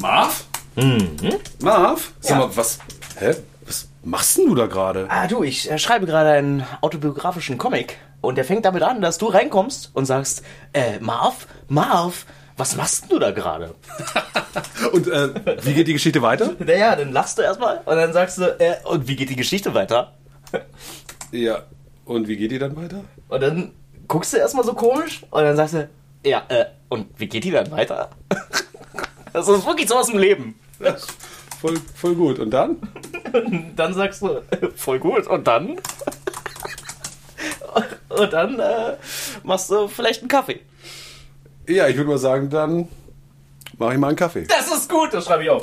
Marv? Marv? Sag mal, was. Hä? Was machst denn du da gerade? Ah, du, ich äh, schreibe gerade einen autobiografischen Comic. Und der fängt damit an, dass du reinkommst und sagst, äh, Marv, Marv, was machst denn du da gerade? Und äh, wie geht die Geschichte weiter? Naja, dann lachst du erstmal und dann sagst du, äh, und wie geht die Geschichte weiter? Ja. Und wie geht die dann weiter? Und dann guckst du erstmal so komisch und dann sagst du, ja, äh, und wie geht die dann weiter? Das ist wirklich so aus dem Leben. Voll, voll gut. Und dann? Dann sagst du, voll gut, und dann? Und dann äh, machst du vielleicht einen Kaffee. Ja, ich würde mal sagen, dann mache ich mal einen Kaffee. Das ist gut, das schreibe ich auf.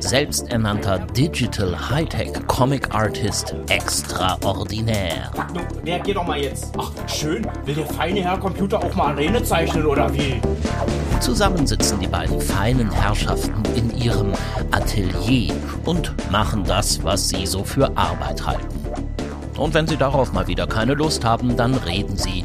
selbsternannter Digital Hightech Comic Artist extraordinär. Du, reagier doch mal jetzt. Ach, schön. Will der feine Herr Computer auch mal Arene zeichnen oder wie? Zusammen sitzen die beiden feinen Herrschaften in ihrem Atelier und machen das, was sie so für Arbeit halten. Und wenn sie darauf mal wieder keine Lust haben, dann reden sie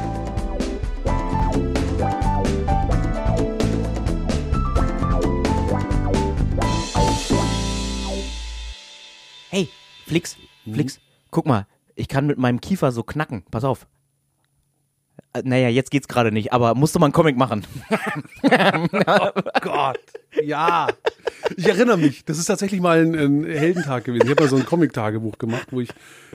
Flix, Flix, guck mal. Ich kann mit meinem Kiefer so knacken. Pass auf. Äh, Naja, jetzt geht's gerade nicht, aber musste mal einen Comic machen. Gott, ja. Ich erinnere mich, das ist tatsächlich mal ein, ein Heldentag gewesen. Ich habe mal so ein Comic-Tagebuch gemacht, wo ich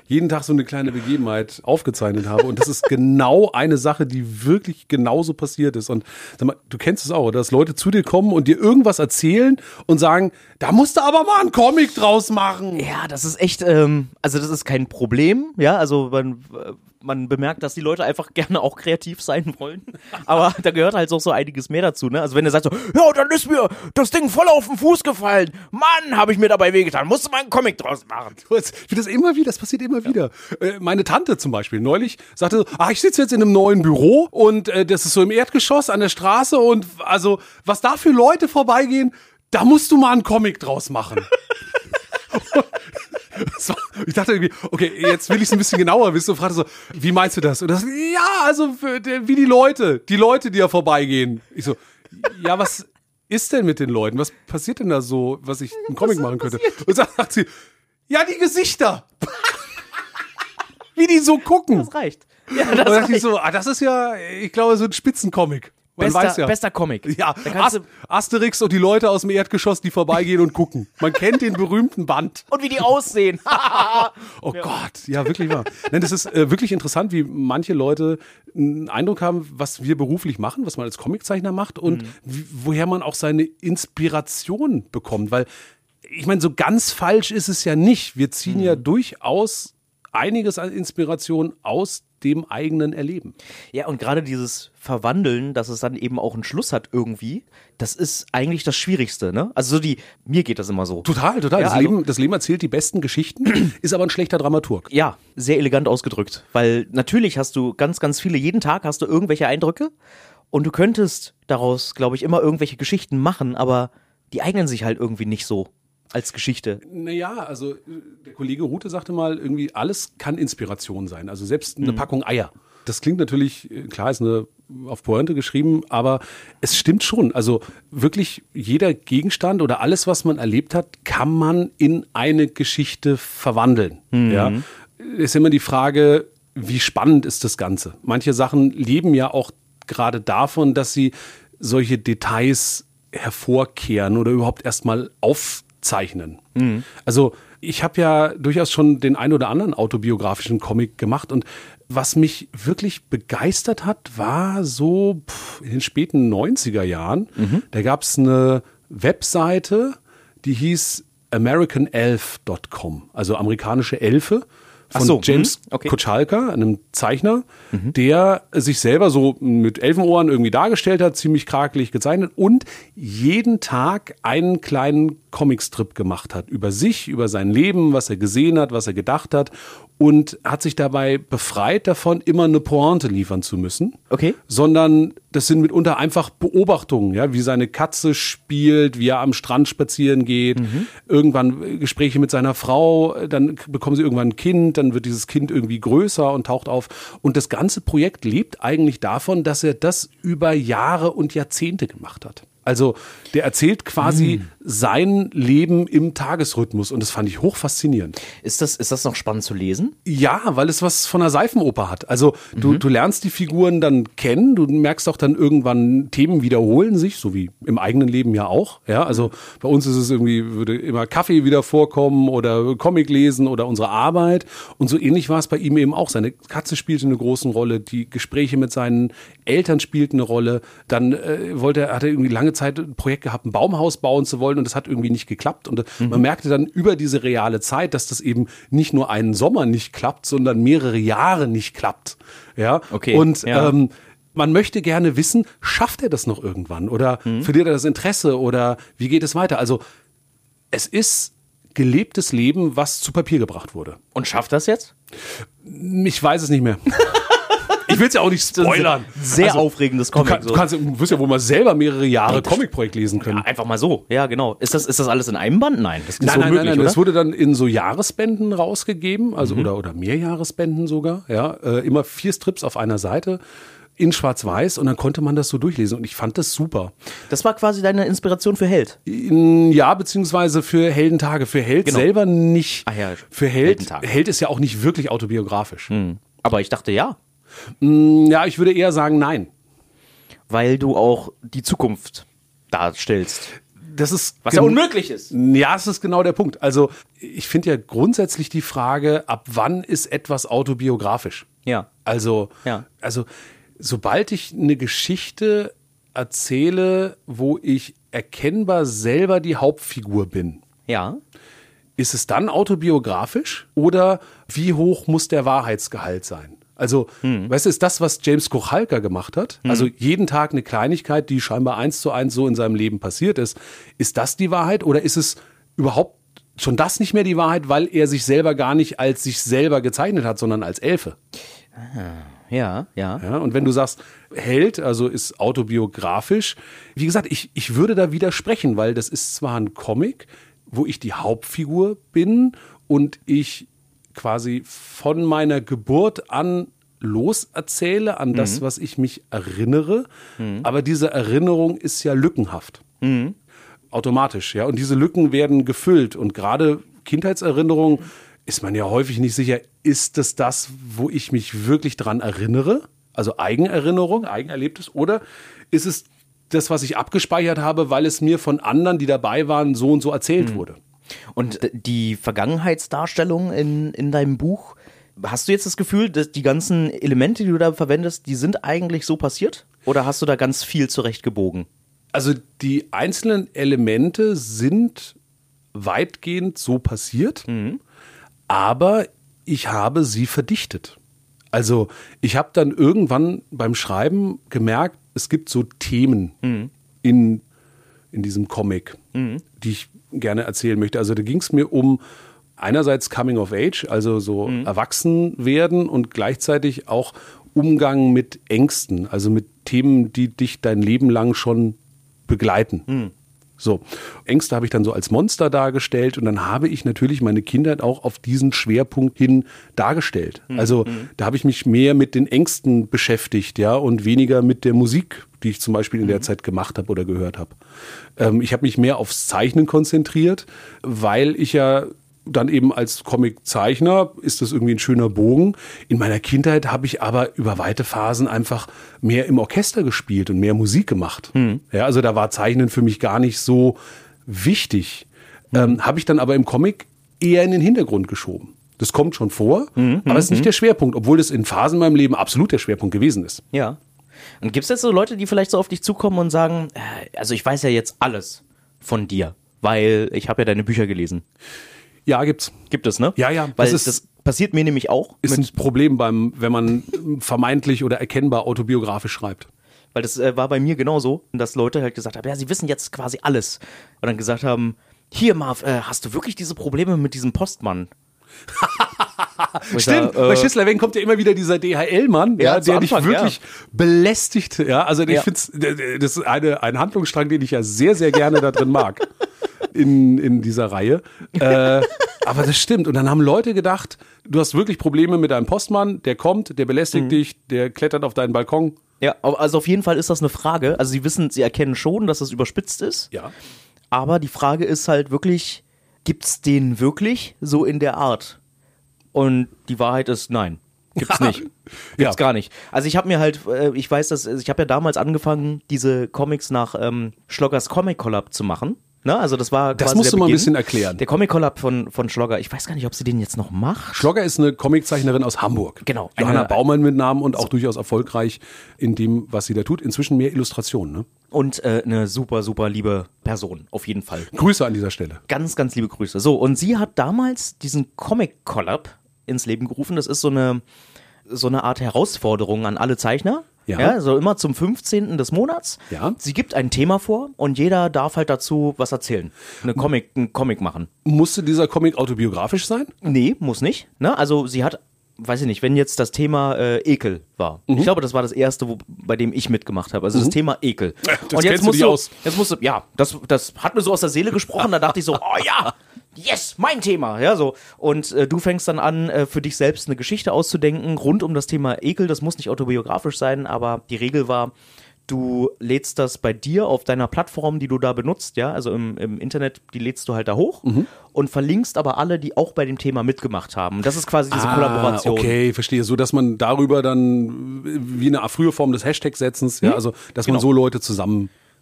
jeden Tag so eine kleine Begebenheit aufgezeichnet habe. Und das ist genau eine Sache, die wirklich genauso passiert ist. Und mal, du kennst es auch, dass Leute zu dir kommen und dir irgendwas erzählen und sagen, da musst du aber mal einen Comic draus machen. Ja, das ist echt, ähm, also das ist kein Problem, ja, also man, äh, man bemerkt, dass die Leute einfach gerne auch kreativ sein wollen, aber da gehört halt auch so einiges mehr dazu, ne, also wenn er sagt so, ja, dann ist mir das Ding voll auf den Fuß gefallen, Mann, habe ich mir dabei wehgetan, musst du mal einen Comic draus machen. Ich finde das immer wieder, das passiert immer wieder. Äh, meine Tante zum Beispiel neulich sagte, so, ah, ich sitze jetzt in einem neuen Büro und äh, das ist so im Erdgeschoss an der Straße und also was da für Leute vorbeigehen, da musst du mal einen Comic draus machen. Das war- Ich dachte irgendwie, okay, jetzt will ich es ein bisschen genauer wissen und fragte so, wie meinst du das? Und das, ja, also wie die Leute, die Leute, die da vorbeigehen. Ich so, ja, was ist denn mit den Leuten? Was passiert denn da so, was ich einen Comic machen könnte? Und dann sagt sie, ja, die Gesichter. wie die so gucken. Das reicht. Und dann dachte ich so, ah, das ist ja, ich glaube, so ein Spitzencomic. Bester, weiß ja. bester Comic. Ja, du, Asterix und die Leute aus dem Erdgeschoss, die vorbeigehen und gucken. Man kennt den berühmten Band. und wie die aussehen. Oh Gott, ja, wirklich wahr. Nein, das ist äh, wirklich interessant, wie manche Leute einen Eindruck haben, was wir beruflich machen, was man als Comiczeichner macht und wie, woher man auch seine Inspiration bekommt. Weil, ich meine, so ganz falsch ist es ja nicht. Wir ziehen ja durchaus einiges an Inspiration aus dem eigenen Erleben. Ja, und gerade dieses Verwandeln, dass es dann eben auch einen Schluss hat irgendwie, das ist eigentlich das Schwierigste, ne? Also so die, mir geht das immer so. Total, total. Ja, das, also- Leben, das Leben erzählt die besten Geschichten, ist aber ein schlechter Dramaturg. Ja, sehr elegant ausgedrückt. Weil natürlich hast du ganz, ganz viele, jeden Tag hast du irgendwelche Eindrücke und du könntest daraus, glaube ich, immer irgendwelche Geschichten machen, aber die eignen sich halt irgendwie nicht so als Geschichte. Naja, also der Kollege Rute sagte mal, irgendwie alles kann Inspiration sein. Also selbst eine Packung Eier. Das klingt natürlich, äh, klar, ist eine auf Pointe geschrieben, aber es stimmt schon. Also wirklich jeder Gegenstand oder alles, was man erlebt hat, kann man in eine Geschichte verwandeln. Ja, ist immer die Frage, wie spannend ist das Ganze? Manche Sachen leben ja auch gerade davon, dass sie solche Details hervorkehren oder überhaupt erstmal aufzeichnen. Also ich habe ja durchaus schon den ein oder anderen autobiografischen Comic gemacht und was mich wirklich begeistert hat, war so in den späten 90er Jahren. Mhm. Da gab es eine Webseite, die hieß americanelf.com, also amerikanische Elfe von so, James mhm, okay. Kochalka, einem Zeichner, der sich selber so mit Elfenohren irgendwie dargestellt hat, ziemlich krakelig gezeichnet und jeden Tag einen kleinen Comicstrip gemacht hat. Über sich, über sein Leben, was er gesehen hat, was er gedacht hat und hat sich dabei befreit davon, immer eine Pointe liefern zu müssen. Okay. Sondern das sind mitunter einfach Beobachtungen, ja, wie seine Katze spielt, wie er am Strand spazieren geht, irgendwann äh, Gespräche mit seiner Frau, äh, dann bekommen sie irgendwann ein Kind, dann wird dieses Kind irgendwie größer und taucht auf. Und das ganze Projekt lebt eigentlich davon, dass er das über Jahre und Jahrzehnte gemacht hat. Also der erzählt quasi sein Leben im Tagesrhythmus und das fand ich hoch faszinierend. Ist das, ist das noch spannend zu lesen? Ja, weil es was von einer Seifenoper hat. Also du, du lernst die Figuren dann kennen, du merkst auch dann irgendwann, Themen wiederholen sich, so wie im eigenen Leben ja auch. Ja, also bei uns ist es irgendwie, würde immer Kaffee wieder vorkommen oder Comic lesen oder unsere Arbeit. Und so ähnlich war es bei ihm eben auch. Seine Katze spielte eine große Rolle, die Gespräche mit seinen Eltern spielten eine Rolle. Dann äh, wollte er, hat er irgendwie lange Zeit ein Projekt gehabt, ein Baumhaus bauen zu wollen und das hat irgendwie nicht geklappt. Und äh, man merkte dann über diese reale Zeit, dass das eben nicht nur einen Sommer nicht klappt, sondern mehrere Jahre nicht klappt. Ja. Okay, Und ja. ähm, man möchte gerne wissen, schafft er das noch irgendwann? Oder verliert er das Interesse? Oder wie geht es weiter? Also es ist gelebtes Leben, was zu Papier gebracht wurde. Und schafft das jetzt? Ich weiß es nicht mehr. Ich will es ja auch nicht spoilern. Sehr Also, aufregendes Du, Comic. kann, so. du, kannst, du wirst ja wohl mal selber mehrere Jahre Comicprojekt lesen können. ja, einfach mal so. Ja, genau. Ist das, ist das alles in einem Band? Nein, das ist Nein, so nein, möglich, nein, nein. Das wurde dann in so Jahresbänden rausgegeben, also oder, oder Mehrjahresbänden sogar. Ja, äh, immer vier Strips auf einer Seite in Schwarz-Weiß und dann konnte man das so durchlesen und ich fand das super. das war quasi deine Inspiration für Held. Ja, beziehungsweise für Heldentage. Für Held Genau. selber nicht. Ach ja, für Held. Heldentage. Held ist ja auch nicht wirklich autobiografisch. Aber ich dachte ja, Ja, ich würde eher sagen, nein. weil du auch die Zukunft darstellst. Das ist Was ja unmöglich ist. Ja, es ist genau der Punkt. Also ich finde ja grundsätzlich die Frage, ab wann ist etwas autobiografisch? Ja. Also, Ja. also sobald ich eine Geschichte erzähle, wo ich erkennbar selber die Hauptfigur bin, Ja. ist es dann autobiografisch oder wie hoch muss der Wahrheitsgehalt sein? Also, weißt du, ist das, was James Kochalka gemacht hat? Also jeden Tag eine Kleinigkeit, die scheinbar eins zu eins so in seinem Leben passiert ist. Ist das die Wahrheit oder ist es überhaupt schon das nicht mehr die Wahrheit, weil er sich selber gar nicht als sich selber gezeichnet hat, sondern als Elfe? Ja, ja. Ja, und wenn du sagst, Held, also ist autobiografisch, wie gesagt, ich, ich würde da widersprechen, weil das ist zwar ein Comic, wo ich die Hauptfigur bin und ich quasi von meiner Geburt an loserzähle an das, was ich mich erinnere, aber diese Erinnerung ist ja lückenhaft. Automatisch, ja. Und diese Lücken werden gefüllt und gerade Kindheitserinnerungen ist man ja häufig nicht sicher, ist es das, wo ich mich wirklich dran erinnere? Also Eigenerinnerung, Eigenerlebtes, oder ist es das, was ich abgespeichert habe, weil es mir von anderen, die dabei waren, so und so erzählt wurde? Und die Vergangenheitsdarstellung in, in deinem Buch, hast du jetzt das Gefühl, dass die ganzen Elemente, die du da verwendest, die sind eigentlich so passiert? Oder hast du da ganz viel zurechtgebogen? Also die einzelnen Elemente sind weitgehend so passiert, aber ich habe sie verdichtet. Also ich habe dann irgendwann beim Schreiben gemerkt, es gibt so Themen in, in diesem Comic, die ich gerne erzählen möchte. Also da ging es mir um einerseits Coming of Age, also so erwachsen werden und gleichzeitig auch Umgang mit Ängsten, also mit Themen, die dich dein Leben lang schon begleiten. So, Ängste habe ich dann so als Monster dargestellt und dann habe ich natürlich meine Kindheit auch auf diesen Schwerpunkt hin dargestellt. Also da habe ich mich mehr mit den Ängsten beschäftigt, ja, und weniger mit der Musik, die ich zum Beispiel in der Zeit gemacht habe oder gehört habe. Ähm, ich habe mich mehr aufs Zeichnen konzentriert, weil ich ja dann eben als Comiczeichner ist das irgendwie ein schöner Bogen. In meiner Kindheit habe ich aber über weite Phasen einfach mehr im Orchester gespielt und mehr Musik gemacht. Ja, also da war Zeichnen für mich gar nicht so wichtig. Ähm, habe ich dann aber im Comic eher in den Hintergrund geschoben. Das kommt schon vor, Mhm, aber es ist nicht der Schwerpunkt, obwohl das in Phasen in meinem Leben absolut der Schwerpunkt gewesen ist. Ja. Und gibt es jetzt so Leute, die vielleicht so auf dich zukommen und sagen, äh, also ich weiß ja jetzt alles von dir, weil ich habe ja deine Bücher gelesen. Ja, gibt's. Gibt es, ne? Ja, ja, Weil das das, ist- passiert mir nämlich auch. Ist ein Problem beim, wenn man vermeintlich oder erkennbar autobiografisch schreibt. weil das äh, war bei mir genauso, dass Leute halt gesagt haben, ja, sie wissen jetzt quasi alles. Und dann gesagt haben, hier Marv, äh, hast du wirklich diese Probleme mit diesem Postmann? Stimmt, sag, äh, bei Schisslerweg kommt ja immer wieder dieser DHL-Mann, Ja, ja, der dich wirklich belästigt. Ja, also ich Ja. finde, das ist eine, ein Handlungsstrang, den ich ja sehr, sehr gerne da drin mag. In, in dieser Reihe. Äh, aber das stimmt. Und dann haben Leute gedacht, du hast wirklich Probleme mit deinem Postmann, der kommt, der belästigt Mhm. dich, der klettert auf deinen Balkon. Ja, also auf jeden Fall ist das eine Frage. Also sie wissen, sie erkennen schon, dass es überspitzt ist. Ja. Aber die Frage ist halt wirklich, gibt's den wirklich so in der Art? Und die Wahrheit ist nein. Gibt's nicht. Gibt's Ja. gar nicht. Also ich habe mir halt, äh, ich weiß, dass ich habe ja damals angefangen, diese Comics nach ähm, Schloggers Comic Collab zu machen. Ne? Also das war Das musst der du mal ein bisschen erklären. Der Comic Collab von von Schlogger. Ich weiß gar nicht, ob sie den jetzt noch macht. Schlogger ist eine Comiczeichnerin aus Hamburg. Genau. Johanna Eine- Baumann mit Namen und auch durchaus erfolgreich in dem, was sie da tut. Inzwischen mehr Illustrationen. Ne? Und äh, eine super, super liebe Person, auf jeden Fall. Grüße an dieser Stelle. Ganz, ganz liebe Grüße. So, und sie hat damals diesen Comic Collab ins Leben gerufen. Das ist so eine, so eine Art Herausforderung an alle Zeichner. Ja. so immer zum 15. des Monats. Ja. Sie gibt ein Thema vor und jeder darf halt dazu was erzählen. Eine Comic, einen Comic machen. Musste dieser Comic autobiografisch sein? Nee, muss nicht. Ne? Also sie hat, weiß ich nicht, wenn jetzt das Thema äh, Ekel war. Mhm. Ich glaube, das war das erste, wo, bei dem ich mitgemacht habe. Also das Thema Ekel. Das Und jetzt kennst du musst dich du, aus. jetzt musst du, ja, das, das hat mir so aus der Seele gesprochen. Da dachte ich so, oh ja, yes, mein Thema. Ja, so. Und äh, du fängst dann an, äh, für dich selbst eine Geschichte auszudenken rund um das Thema Ekel. Das muss nicht autobiografisch sein, aber die Regel war, Du lädst das bei dir auf deiner Plattform, die du da benutzt, ja, also im, im Internet, die lädst du halt da hoch Mhm. und verlinkst aber alle, die auch bei dem Thema mitgemacht haben. Das ist quasi diese Kollaboration. Ah, Okay, verstehe. So, dass man darüber dann wie eine frühe Form des Hashtag-Setzens, ja, also, dass man Genau. so Leute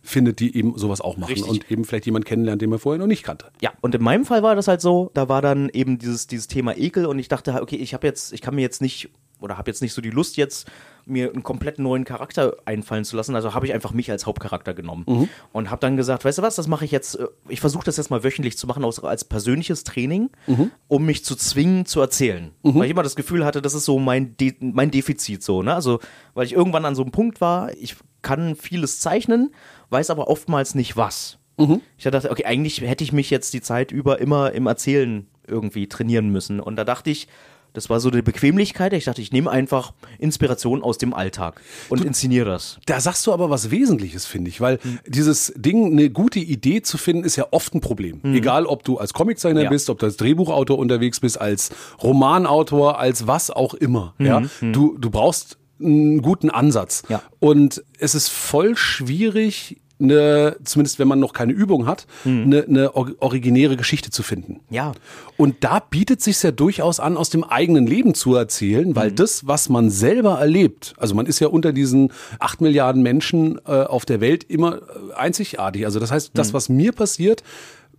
zusammenfindet, die eben sowas auch machen Richtig. und eben vielleicht jemand kennenlernt, den man vorher noch nicht kannte. Ja, und in meinem Fall war das halt so, da war dann eben dieses, dieses Thema Ekel und ich dachte, okay, ich habe jetzt, ich kann mir jetzt nicht oder habe jetzt nicht so die Lust jetzt mir einen komplett neuen Charakter einfallen zu lassen, also habe ich einfach mich als Hauptcharakter genommen und habe dann gesagt, weißt du was, das mache ich jetzt, äh, ich versuche das jetzt mal wöchentlich zu machen, als persönliches Training, um mich zu zwingen zu erzählen, weil ich immer das Gefühl hatte, das ist so mein, De mein Defizit so, ne, also weil ich irgendwann an so einem Punkt war, ich kann vieles zeichnen, weiß aber oftmals nicht was. Ich dachte, okay, eigentlich hätte ich mich jetzt die Zeit über immer im Erzählen irgendwie trainieren müssen. Und da dachte ich, das war so eine Bequemlichkeit. Ich dachte, ich nehme einfach Inspiration aus dem Alltag und inszeniere das. Da sagst du aber was Wesentliches, finde ich, weil dieses Ding, eine gute Idee zu finden, ist ja oft ein Problem. Egal, ob du als Comiczeichner Ja. bist, ob du als Drehbuchautor unterwegs bist, als Romanautor, als was auch immer. Ja, du, du brauchst einen guten Ansatz. Ja. Und es ist voll schwierig, eine, zumindest wenn man noch keine Übung hat, eine, eine or- originäre Geschichte zu finden. Ja. Und da bietet sich ja durchaus an, aus dem eigenen Leben zu erzählen, weil das, was man selber erlebt, also man ist ja unter diesen acht Milliarden Menschen äh, auf der Welt immer äh, einzigartig. Also das heißt, das, was mir passiert,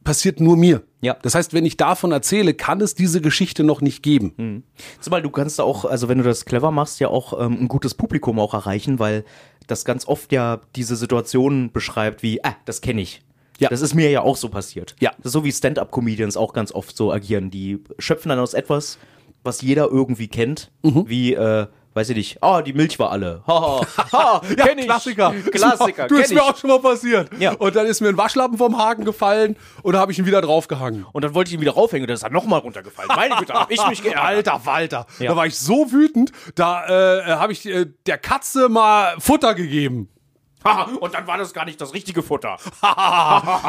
passiert nur mir. Ja. Das heißt, wenn ich davon erzähle, kann es diese Geschichte noch nicht geben. Zumal du kannst da auch, also wenn du das clever machst, ja auch ähm, ein gutes Publikum auch erreichen, weil das ganz oft ja diese Situationen beschreibt wie, ah, das kenne ich. Ja. Das ist mir ja auch so passiert. Ja. Das ist so wie Stand-up-Comedians auch ganz oft so agieren. Die schöpfen dann aus etwas, was jeder irgendwie kennt, Mhm. wie, äh, weiß ich nicht, ah, die Milch war alle. Ha, ha, ha, kenn ich. Klassiker. Klassiker, Du, ist mir auch schon mal passiert. Ja. Und dann ist mir ein Waschlappen vom Haken gefallen und da habe ich ihn wieder draufgehangen. Und dann wollte ich ihn wieder raufhängen und dann ist er nochmal runtergefallen. Meine Güte, hab ich mich geärgert. Alter Walter, Ja. da war ich so wütend, da äh, habe ich äh, der Katze mal Futter gegeben. Und dann war das gar nicht das richtige Futter.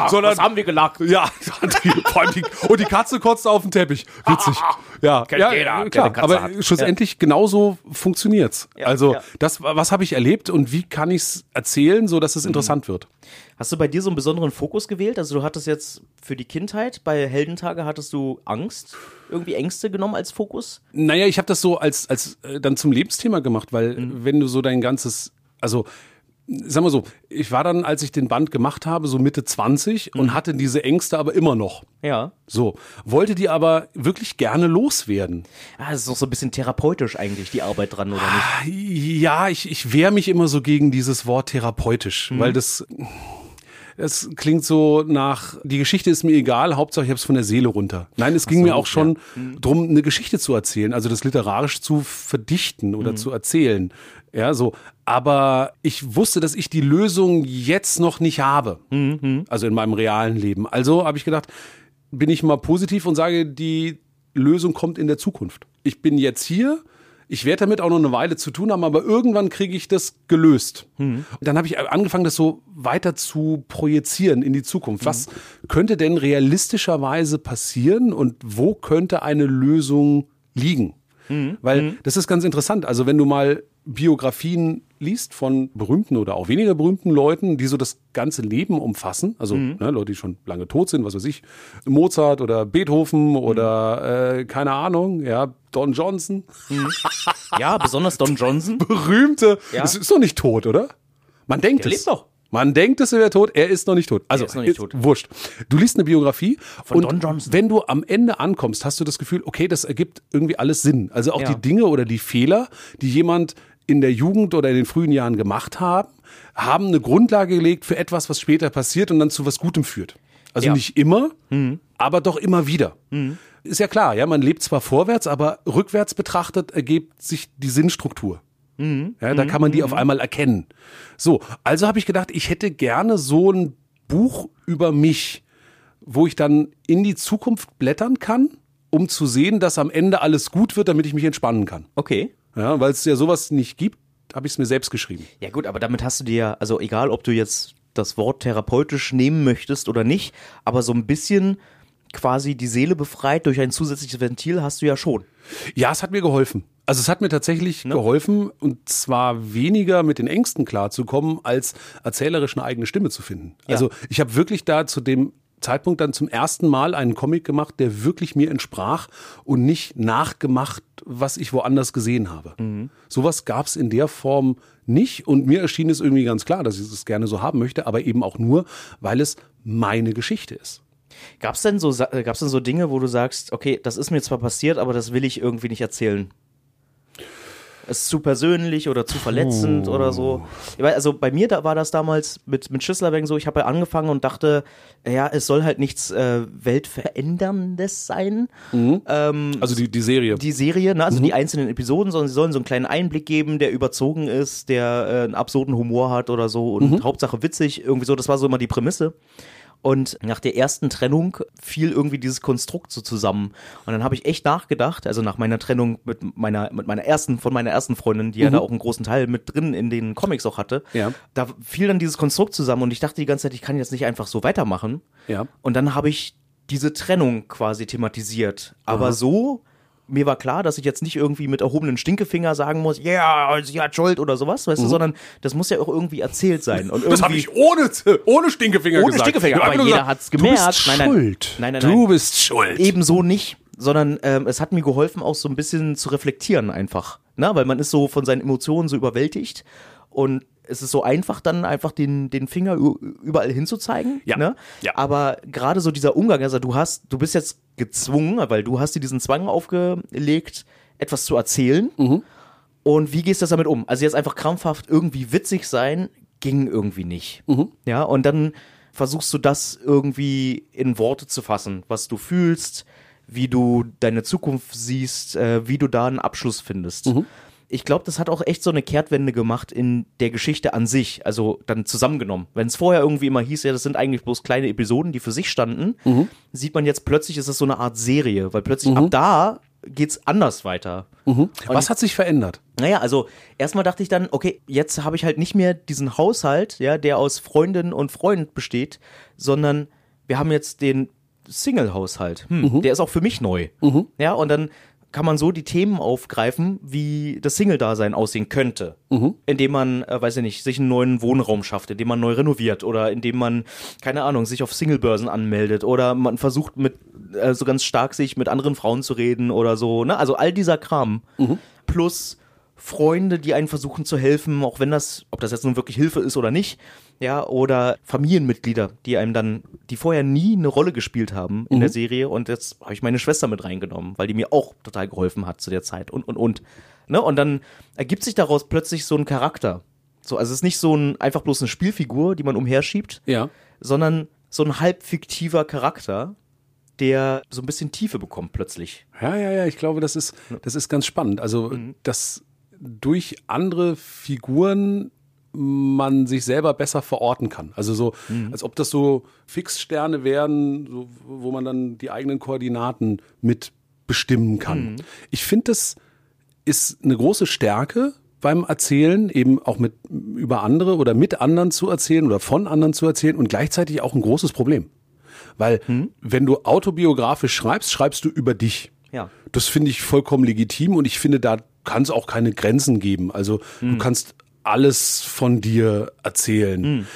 Sondern Was haben wir gelacht? ja, die, und die Katze kotzt auf den Teppich. Witzig. Ja, Kennt ja jeder, der klar. Aber hat. schlussendlich genauso funktioniert's. Ja, also ja. das, was habe ich erlebt und wie kann ich's erzählen, so dass es interessant wird? Hast du bei dir so einen besonderen Fokus gewählt? Also du hattest jetzt für die Kindheit, bei Heldentage hattest du Angst, irgendwie Ängste genommen als Fokus? Naja, ich habe das so als, als äh, dann zum Lebensthema gemacht, weil Mhm. wenn du so dein ganzes, also sag mal so, ich war dann, als ich den Band gemacht habe, so Mitte 20 und hatte diese Ängste aber immer noch. Ja. So, wollte die aber wirklich gerne loswerden. Ah, das ist doch so ein bisschen therapeutisch eigentlich, die Arbeit dran, oder nicht? Ja, ich, ich wehre mich immer so gegen dieses Wort therapeutisch, weil das es klingt so nach, die Geschichte ist mir egal, Hauptsache ich habe es von der Seele runter. Nein, es ging so, mir auch schon ja. Mhm. drum, eine Geschichte zu erzählen, also das literarisch zu verdichten oder Mhm. zu erzählen. Ja, so. Aber ich wusste, dass ich die Lösung jetzt noch nicht habe. Mhm. Also in meinem realen Leben. Also habe ich gedacht, bin ich mal positiv und sage, die Lösung kommt in der Zukunft. Ich bin jetzt hier. Ich werde damit auch noch eine Weile zu tun haben, aber irgendwann kriege ich das gelöst. Und dann habe ich angefangen, das so weiter zu projizieren in die Zukunft. Was könnte denn realistischerweise passieren und wo könnte eine Lösung liegen? Weil das ist ganz interessant. Also wenn du mal Biografien liest von berühmten oder auch weniger berühmten Leuten, die so das ganze Leben umfassen, also ne, Leute, die schon lange tot sind, was weiß ich, Mozart oder Beethoven oder äh, keine Ahnung, ja, Don Johnson, Ja, besonders Don Johnson. berühmte, Ja. es ist doch nicht tot, oder? Man denkt Der es. lebt doch. Man denkt, es wäre tot, er ist noch nicht tot. Also, ist noch nicht tot. wurscht. Du liest eine Biografie Von und Don Johnson. wenn du am Ende ankommst, hast du das Gefühl, okay, das ergibt irgendwie alles Sinn. Also auch Ja. die Dinge oder die Fehler, die jemand in der Jugend oder in den frühen Jahren gemacht haben, haben eine Grundlage gelegt für etwas, was später passiert und dann zu was Gutem führt. Also Ja. Mhm. nicht immer, aber doch immer wieder. Ist ja klar, ja, man lebt zwar vorwärts, aber rückwärts betrachtet ergibt sich die Sinnstruktur. Ja, da kann man die auf einmal erkennen. So, also habe ich gedacht, ich hätte gerne so ein Buch über mich, wo ich dann in die Zukunft blättern kann, um zu sehen, dass am Ende alles gut wird, damit ich mich entspannen kann. Okay. Ja, weil es ja sowas nicht gibt, habe ich es mir selbst geschrieben. Ja gut, aber damit hast du dir, ja, also egal, ob du jetzt das Wort therapeutisch nehmen möchtest oder nicht, aber so ein bisschen quasi die Seele befreit durch ein zusätzliches Ventil hast du ja schon. Ja, es hat mir geholfen. Also es hat mir tatsächlich Ne? geholfen und zwar weniger mit den Ängsten klarzukommen, als erzählerisch eine eigene Stimme zu finden. Ja. Also ich habe wirklich da zu dem Zeitpunkt dann zum ersten Mal einen Comic gemacht, der wirklich mir entsprach und nicht nachgemacht, was ich woanders gesehen habe. Mhm. Sowas gab es in der Form nicht und mir erschien es irgendwie ganz klar, dass ich es gerne so haben möchte, aber eben auch nur, weil es meine Geschichte ist. Gab's denn so, äh, gab's denn so Dinge, wo du sagst, okay, das ist mir zwar passiert, aber das will ich irgendwie nicht erzählen? Es ist zu persönlich oder zu verletzend oder so. Ich weiß, Also bei mir da war das damals mit, mit Schüsslerwegen so, ich habe ja angefangen und dachte, ja, es soll halt nichts äh, Weltveränderndes sein. Ähm, Also die, die Serie. die Serie, ne? also die einzelnen Episoden, sondern sie sollen so einen kleinen Einblick geben, der überzogen ist, der äh, einen absurden Humor hat oder so und Hauptsache witzig, irgendwie so, das war so immer die Prämisse. Und nach der ersten Trennung fiel irgendwie dieses Konstrukt so zusammen. Und dann habe ich echt nachgedacht, also nach meiner Trennung mit meiner, mit meiner ersten, von meiner ersten Freundin, die ja da auch einen großen Teil mit drin in den Comics auch hatte, Ja. da fiel dann dieses Konstrukt zusammen und ich dachte die ganze Zeit, ich kann jetzt nicht einfach so weitermachen. Ja. Und dann habe ich diese Trennung quasi thematisiert. Aber so, mir war klar, dass ich jetzt nicht irgendwie mit erhobenen Stinkefinger sagen muss, ja, yeah, sie hat Schuld oder sowas, weißt du, sondern das muss ja auch irgendwie erzählt sein. Und Das habe ich ohne, ohne Stinkefinger ohne gesagt. Stinkefinger, Ich hab aber jeder gesagt, hat's gemerkt. Du bist Nein, nein. schuld. Nein, nein, Du nein. bist schuld. ebenso nicht, sondern ähm, es hat mir geholfen, auch so ein bisschen zu reflektieren einfach. Ne? Weil man ist so von seinen Emotionen so überwältigt und es ist so einfach, dann einfach den, den Finger überall hinzuzeigen. Ja. Ne? Ja. Aber gerade so dieser Umgang, also du hast, du bist jetzt gezwungen, weil du hast dir diesen Zwang aufgelegt, etwas zu erzählen. Mhm. Und wie gehst du damit um? Also jetzt einfach krampfhaft irgendwie witzig sein, ging irgendwie nicht. Mhm. Ja, und dann versuchst du das irgendwie in Worte zu fassen, was du fühlst, wie du deine Zukunft siehst, äh, wie du da einen Abschluss findest. Mhm. Ich glaube, das hat auch echt so eine Kehrtwende gemacht in der Geschichte an sich, also dann zusammengenommen. Wenn es vorher irgendwie immer hieß, ja, das sind eigentlich bloß kleine Episoden, die für sich standen, Mhm. sieht man jetzt plötzlich, ist es so eine Art Serie, weil plötzlich ab da geht's anders weiter. Was hat sich verändert? Naja, also erstmal dachte ich dann, okay, jetzt habe ich halt nicht mehr diesen Haushalt, ja, der aus Freundin und Freund besteht, sondern wir haben jetzt den Single-Haushalt. Hm, Der ist auch für mich neu. Ja, und dann kann man so die Themen aufgreifen, wie das Single-Dasein aussehen könnte. Indem man, äh, weiß ich nicht, sich einen neuen Wohnraum schafft, indem man neu renoviert oder indem man, keine Ahnung, sich auf Single-Börsen anmeldet oder man versucht mit, äh, so ganz stark sich mit anderen Frauen zu reden oder so, ne? Also all dieser Kram. Plus Freunde, die einen versuchen zu helfen, auch wenn das, ob das jetzt nun wirklich Hilfe ist oder nicht, ja, oder Familienmitglieder, die einem dann, die vorher nie eine Rolle gespielt haben in der Serie und jetzt habe ich meine Schwester mit reingenommen, weil die mir auch total geholfen hat zu der Zeit und und und. Ne? Und dann ergibt sich daraus plötzlich so ein Charakter. So, also es ist nicht so ein einfach bloß eine Spielfigur, die man umherschiebt, Ja. sondern so ein halb fiktiver Charakter, der so ein bisschen Tiefe bekommt plötzlich. Ja, ja, ja, ich glaube, das ist, das ist ganz spannend. Also, dass durch andere Figuren man sich selber besser verorten kann. Also so, als ob das so Fixsterne wären, so, wo man dann die eigenen Koordinaten mit bestimmen kann. Ich finde, das ist eine große Stärke beim Erzählen, eben auch mit über andere oder mit anderen zu erzählen oder von anderen zu erzählen und gleichzeitig auch ein großes Problem. Weil wenn du autobiografisch schreibst, schreibst du über dich. Ja. Das finde ich vollkommen legitim und ich finde, da kann es auch keine Grenzen geben. Also du kannst alles von dir erzählen.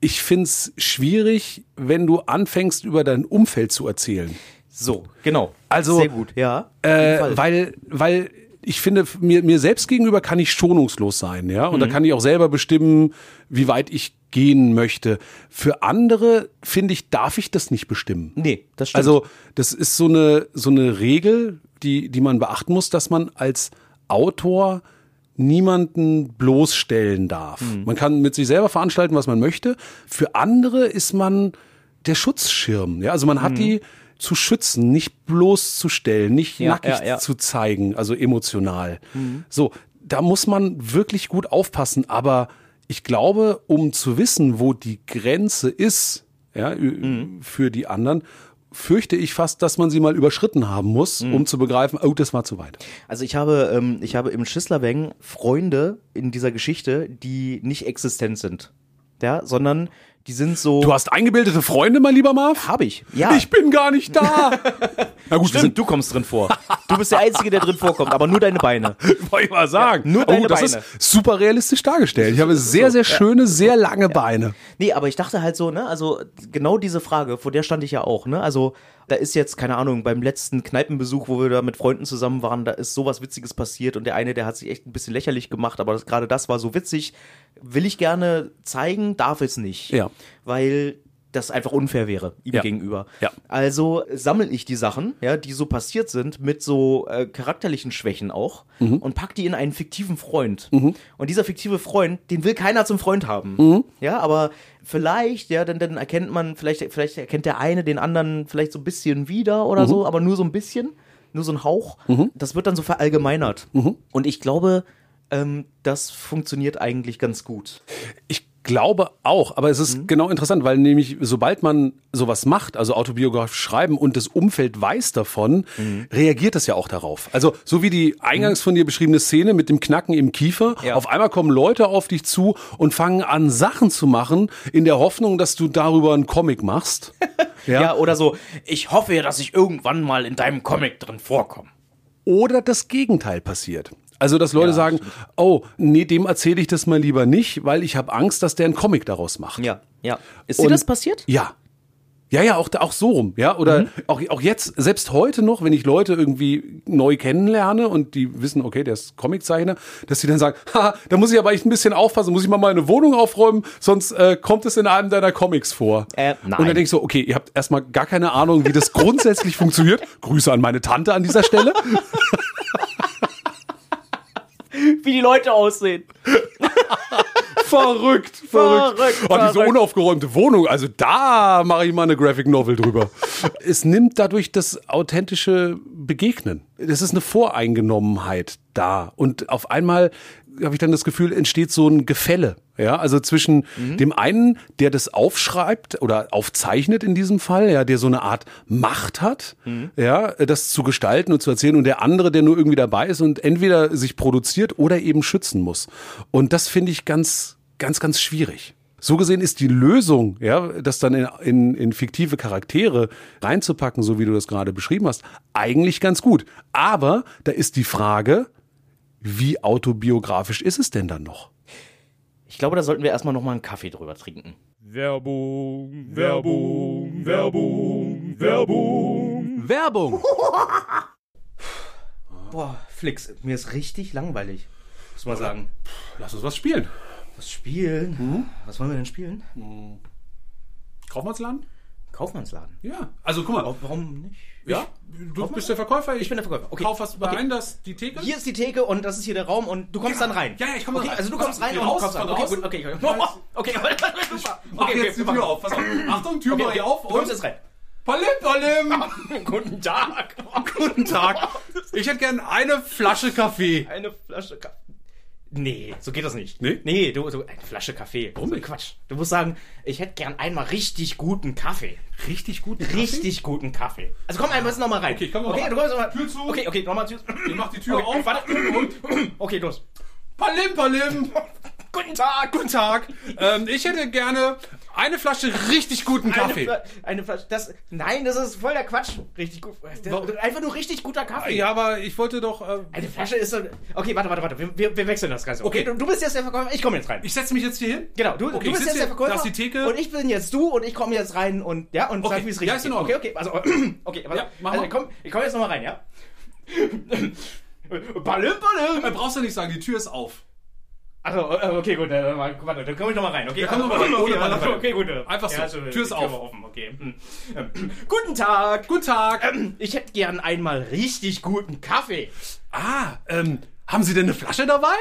Ich finde es schwierig, wenn du anfängst, über dein Umfeld zu erzählen. So, genau. Also, Sehr gut, ja. Äh, weil, weil ich finde, mir, mir selbst gegenüber kann ich schonungslos sein, ja. Und da Mhm. kann ich auch selber bestimmen, wie weit ich gehen möchte. Für andere, finde ich, darf ich das nicht bestimmen. nee, das stimmt. Also, das ist so eine, so eine Regel, die, die man beachten muss, dass man als Autor niemanden bloßstellen darf. Hm. Man kann mit sich selber veranstalten, was man möchte. Für andere ist man der Schutzschirm. Ja, also man hat die zu schützen, nicht bloßzustellen, nicht. Ja, nackig ja, ja. zu zeigen, also emotional. Hm. So, da muss man wirklich gut aufpassen, aber ich glaube, um zu wissen, wo die Grenze ist, ja, Mhm. für die anderen, fürchte ich fast, dass man sie mal überschritten haben muss, Mhm. um zu begreifen, oh, das war zu weit. Also ich habe, ähm, ich habe im Schisslerweng Freunde in dieser Geschichte, die nicht existent sind. Ja, sondern die sind so. Du hast eingebildete Freunde, mein lieber Marv? Hab ich, ja. Ich bin gar nicht da. Na gut, Stimmt, du kommst drin vor. Du bist der Einzige, der drin vorkommt, aber nur deine Beine. wollte ich mal sagen. nur deine oh, das Beine. ist super realistisch dargestellt. Ich habe sehr, sehr schöne, sehr lange Beine. Nee, aber ich dachte halt so, ne, also genau diese Frage, vor der stand ich ja auch, ne? Also da ist jetzt, keine Ahnung, beim letzten Kneipenbesuch, wo wir da mit Freunden zusammen waren, da ist sowas Witziges passiert und der eine, der hat sich echt ein bisschen lächerlich gemacht, aber das, gerade das war so witzig. Will ich gerne zeigen, darf es nicht. Ja. Weil das einfach unfair wäre ihm Ja. gegenüber. Ja. Also sammle ich die Sachen, ja, die so passiert sind, mit so äh, charakterlichen Schwächen auch Mhm. und pack die in einen fiktiven Freund. Und dieser fiktive Freund, den will keiner zum Freund haben. Mhm. Ja, aber vielleicht, ja, dann, dann erkennt man, vielleicht, vielleicht erkennt der eine den anderen vielleicht so ein bisschen wieder Mhm. oder so, aber nur so ein bisschen, nur so ein Hauch. Das wird dann so verallgemeinert. Mhm. Und ich glaube, ähm, das funktioniert eigentlich ganz gut. Ich glaube auch, aber es ist Mhm. genau interessant, weil nämlich sobald man sowas macht, also autobiografisch schreiben und das Umfeld weiß davon, Mhm. reagiert es ja auch darauf. Also so wie die eingangs von dir beschriebene Szene mit dem Knacken im Kiefer, Ja. auf einmal kommen Leute auf dich zu und fangen an Sachen zu machen in der Hoffnung, dass du darüber einen Comic machst. Ja. oder so, ich hoffe ja, dass ich irgendwann mal in deinem Comic drin vorkomme. Oder das Gegenteil passiert. Also, dass Leute Ja, sagen, oh, nee, dem erzähle ich das mal lieber nicht, weil ich habe Angst, dass der einen Comic daraus macht. Ja, ja. Ist dir das passiert? Ja. Ja, ja, auch, auch so rum, ja. Oder auch, auch jetzt, selbst heute noch, wenn ich Leute irgendwie neu kennenlerne und die wissen, okay, der ist Comiczeichner, dass sie dann sagen, haha, da muss ich aber echt ein bisschen aufpassen, muss ich mal meine Wohnung aufräumen, sonst äh, kommt es in einem deiner Comics vor. Äh, nein. Und dann denke ich so, okay, ihr habt erstmal gar keine Ahnung, wie das grundsätzlich funktioniert. Grüße an meine Tante an dieser Stelle. Wie die Leute aussehen. Verrückt, verrückt. Verrückt, Oh, diese unaufgeräumte Wohnung, also da mache ich mal eine Graphic Novel drüber. es nimmt dadurch das authentische Begegnen. Das ist eine Voreingenommenheit da. Und auf einmal habe ich dann das Gefühl, entsteht so ein Gefälle. Ja, also zwischen dem einen, der das aufschreibt oder aufzeichnet in diesem Fall, ja, der so eine Art Macht hat, ja, das zu gestalten und zu erzählen und der andere, der nur irgendwie dabei ist und entweder sich produziert oder eben schützen muss. Und das finde ich ganz, ganz, ganz schwierig. So gesehen ist die Lösung, ja, das dann in, in, in fiktive Charaktere reinzupacken, so wie du das gerade beschrieben hast, eigentlich ganz gut. Aber da ist die Frage, wie autobiografisch ist es denn dann noch? Ich glaube, da sollten wir erstmal noch mal einen Kaffee drüber trinken. Werbung, Werbung, Werbung, Werbung. Werbung! Boah, Flix, mir ist richtig langweilig. muss mal sagen. Lass uns was spielen. Was spielen? Was wollen wir denn spielen? Kaufmannsladen? Kaufmannsladen. Ja. Also guck mal. Warum nicht? Ja, du bist der Verkäufer. Ich bin der Verkäufer. Okay. Kauf was Okay. rein, das die Theke. Hier ist die Theke und das ist hier der Raum und du kommst Ja. dann rein. Ja, ja, ich komm dann okay, rein. Also du kommst rein und raus kommst rein. Okay, gut, okay, okay. Okay, okay, super. Mach Okay, jetzt die okay, Tür auf. Pass auf. Achtung, Tür Okay, ich auf. Du kommst Und jetzt rein. Palim, Palim. Guten Tag. Guten Tag. Ich hätte gern eine Flasche Kaffee. Eine Flasche Kaffee. Nee, so geht das nicht. Nee? Nee, du, du eine Flasche Kaffee. Warum so? Quatsch. Du musst sagen, ich hätte gern einmal richtig guten Kaffee. Richtig guten Richtig guten Kaffee. Also komm einmal noch mal rein. Okay, komm noch okay, mal. du kommst noch mal. Tür zu. Okay, okay, nochmal Tür. Ich mach die Tür okay, auf. Warte. Okay, los. Palim, Palim. Guten Tag. Guten Tag. Ähm, ich hätte gerne eine Flasche richtig guten Kaffee. Eine, Fla eine Flasche. Das, nein, das ist voll der Quatsch. Richtig gut. Einfach nur richtig guter Kaffee. Ja, aber ich wollte doch. Äh, Eine Flasche ist so. Okay, warte, warte, warte. Wir, wir, wir wechseln das Ganze. Okay, Okay. du, du bist jetzt der Verkäufer. Ich komme jetzt rein. ich setze mich jetzt hier hin. Genau, du, Okay, du bist jetzt der Verkäufer. da ist die Theke. Und ich bin jetzt du und ich komme jetzt rein und ja und Okay, sag, wie es richtig ja, ist geht. Ordnung. Okay, okay, also okay, warte. Ja, mach also mal. ich komme komm jetzt nochmal rein, ja? Balim, balim. Äh, brauchst du nicht sagen, die Tür ist auf. Also, äh, okay, gut, dann, warte, dann komme ich nochmal rein, okay? Ja, komm noch mal rein, Okay, ohne warte, okay, gut. Einfach so, also, Tür ist auf. offen, okay. Hm. Ähm, Guten Tag. Guten Tag. Ich hätte gern einmal richtig guten Kaffee. Ah, ähm, haben Sie denn eine Flasche dabei?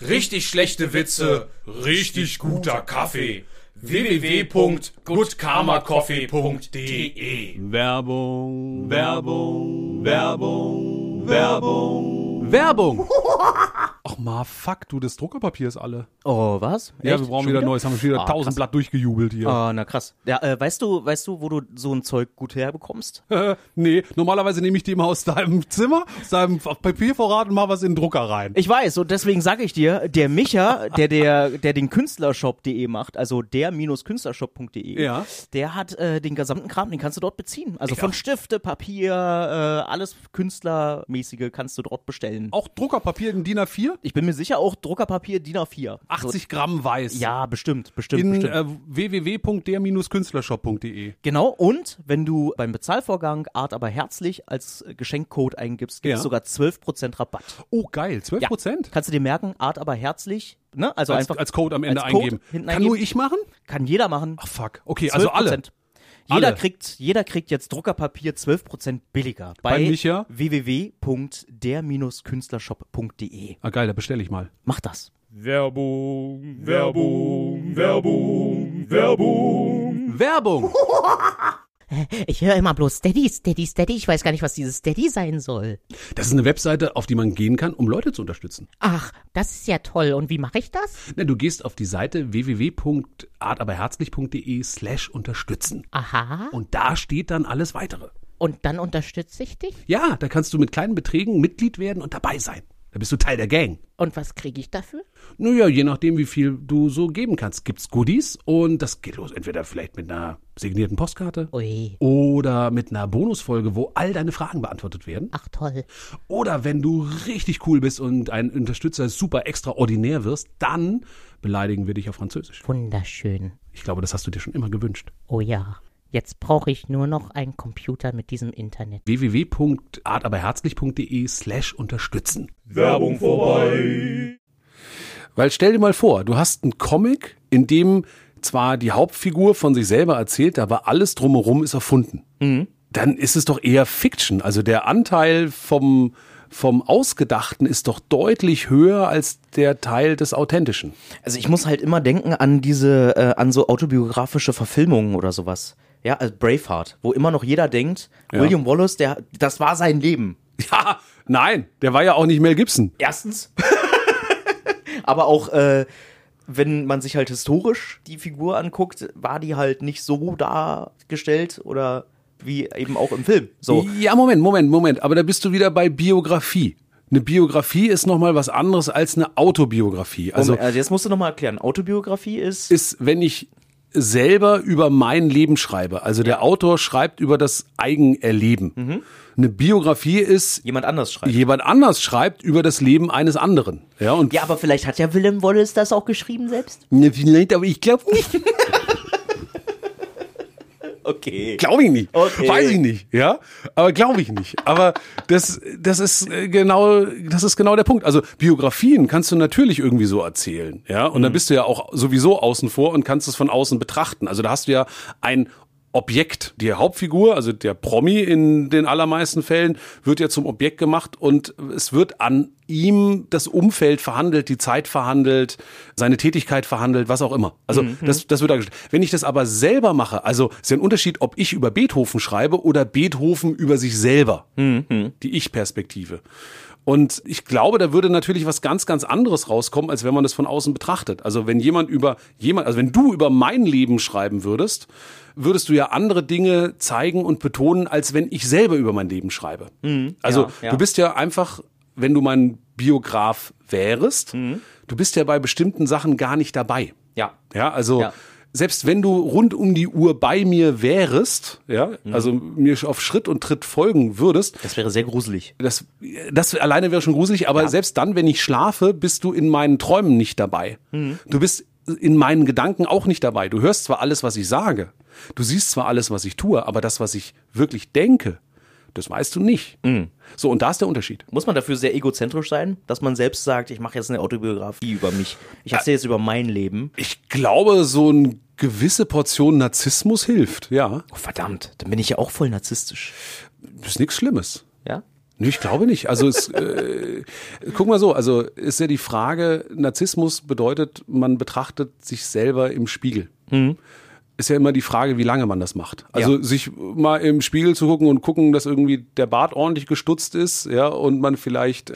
Richtig schlechte Witze, richtig guter Kaffee. www.goodkarmacoffee.de Werbung, Werbung, Werbung, Werbung, Werbung. Ach mal, fuck, du, das Druckerpapier ist alle. Oh, was? Ja, Echt? wir brauchen Schon wieder neues, haben wir wieder Ah, tausend krass. Blatt durchgejubelt hier. Ah, na krass. Ja, äh, weißt du, weißt du, wo du so ein Zeug gut herbekommst? Äh, nee, normalerweise nehme ich die immer aus deinem Zimmer, aus deinem Papiervorrat und mach was in den Drucker rein. Ich weiß, und deswegen sage ich dir, der Micha, der, der, der den Künstlershop.de macht, also der-künstlershop.de, Ja. der hat äh, den gesamten Kram, den kannst du dort beziehen. Also von Stifte, Papier, äh, alles Künstlermäßige kannst du dort bestellen. Auch Druckerpapier in DIN A4? Ich bin mir sicher, auch Druckerpapier DIN A4. 80 Gramm weiß. So, ja, bestimmt, bestimmt, In bestimmt. äh, www.der-künstlershop.de. Genau, und wenn du beim Bezahlvorgang Art aber herzlich als Geschenkcode eingibst, gibt es Ja. sogar 12% Rabatt. Oh, geil. 12 Ja. Prozent? Kannst du dir merken, Art aber herzlich, ne? Also Als, einfach als Code am Ende Code eingeben. Kann eingeben. nur ich machen? kann jeder machen. Ach, fuck. Okay, also alle. 12%. Jeder Alle. kriegt, jeder kriegt jetzt Druckerpapier 12% billiger bei, Bei Micha? www.der-künstlershop.de. Ah, geil, da bestelle ich mal. Mach das. Werbung, Werbung, Werbung, Werbung. Werbung! Ich höre immer bloß Steady, Steady, Steady. Ich weiß gar nicht, was dieses Steady sein soll. Das ist eine Webseite, auf die man gehen kann, um Leute zu unterstützen. Ach, das ist ja toll. Und wie mache ich das? Na, du gehst auf die Seite www.artaberherzlich.de slash unterstützen. Aha. Und da steht dann alles weitere. Und dann unterstütze ich dich? Ja, da kannst du mit kleinen Beträgen Mitglied werden und dabei sein. Da bist du Teil der Gang. Und was kriege ich dafür? Naja, je nachdem, wie viel du so geben kannst, gibt's Goodies und das geht los. Entweder vielleicht mit einer signierten Postkarte Ui. oder mit einer Bonusfolge, wo all deine Fragen beantwortet werden. Ach toll. Oder wenn du richtig cool bist und ein Unterstützer super extraordinär wirst, dann beleidigen wir dich auf Französisch. Wunderschön. Ich glaube, das hast du dir schon immer gewünscht. Oh ja. Jetzt brauche ich nur noch einen Computer mit diesem Internet. www.artaberherzlich.de slash unterstützen. Werbung vorbei. Weil stell dir mal vor, du hast einen Comic, in dem zwar die Hauptfigur von sich selber erzählt, aber alles drumherum ist erfunden. Dann ist es doch eher Fiction. Also der Anteil vom, vom Ausgedachten ist doch deutlich höher als der Teil des Authentischen. Also ich muss halt immer denken an diese, äh, an so autobiografische Verfilmungen oder sowas. Ja, also Braveheart, wo immer noch jeder denkt, Ja. William Wallace, der, das war sein Leben. Ja, nein, der war ja auch nicht Mel Gibson. Erstens. Aber auch, äh, wenn man sich halt historisch die Figur anguckt, war die halt nicht so dargestellt oder wie eben auch im Film. So. Ja, Moment, Moment, Moment. Aber da bist du wieder bei Biografie. Eine Biografie ist nochmal was anderes als eine Autobiografie. Also Also, also jetzt musst du nochmal erklären. Autobiografie ist. ist, wenn ich selber über mein Leben schreibe. Also der Autor schreibt über das Eigenerleben. Eine Biografie ist, Jemand anders schreibt. jemand anders schreibt über das Leben eines anderen. Ja, und Ja, aber vielleicht hat ja William Wallace das auch geschrieben selbst. Ne, vielleicht, aber ich glaube nicht. Okay. Glaube ich nicht. Okay. Weiß ich nicht, ja. Aber glaube ich nicht. Aber das, das ist äh, genau, das ist genau der Punkt. Also Biografien kannst du natürlich irgendwie so erzählen, ja. Und dann bist du ja auch sowieso außen vor und kannst es von außen betrachten. Also da hast du ja ein Objekt. Die Hauptfigur, also der Promi in den allermeisten Fällen, wird ja zum Objekt gemacht und es wird an ihm das Umfeld verhandelt, die Zeit verhandelt, seine Tätigkeit verhandelt, was auch immer. Also das, das wird dargestellt. Wenn ich das aber selber mache, also ist ja ein Unterschied, ob ich über Beethoven schreibe oder Beethoven über sich selber, die Ich-Perspektive. Und ich glaube, da würde natürlich was ganz, ganz anderes rauskommen, als wenn man das von außen betrachtet. Also wenn jemand über jemand, also wenn du über mein Leben schreiben würdest, würdest du ja andere Dinge zeigen und betonen, als wenn ich selber über mein Leben schreibe. Also ja, ja. du bist ja einfach, wenn du mein Biograf wärst, du bist ja bei bestimmten Sachen gar nicht dabei. Ja. Ja, also Ja. Selbst wenn du rund um die Uhr bei mir wärest, ja, Mhm. also mir auf Schritt und Tritt folgen würdest, Das wäre sehr gruselig. das, das alleine wäre schon gruselig, aber selbst dann, wenn ich schlafe, bist du in meinen Träumen nicht dabei. Mhm. Du bist in meinen Gedanken auch nicht dabei. Du hörst zwar alles, was ich sage, du siehst zwar alles, was ich tue, aber das, was ich wirklich denke, das weißt du nicht. Mhm. So, und da ist der Unterschied. Muss man dafür sehr egozentrisch sein, dass man selbst sagt, ich mache jetzt eine Autobiografie über mich. Ich erzähle jetzt über mein Leben. Ich glaube, so eine gewisse Portion Narzissmus hilft, ja. Oh, verdammt, dann bin ich ja auch voll narzisstisch. Das ist nichts Schlimmes. Ja? Nee, ich glaube nicht. Also es, äh, guck mal so, also ist ja die Frage, Narzissmus bedeutet, man betrachtet sich selber im Spiegel. Ist ja immer die Frage, wie lange man das macht. Also Ja. sich mal im Spiegel zu gucken und gucken, dass irgendwie der Bart ordentlich gestutzt ist, ja, und man vielleicht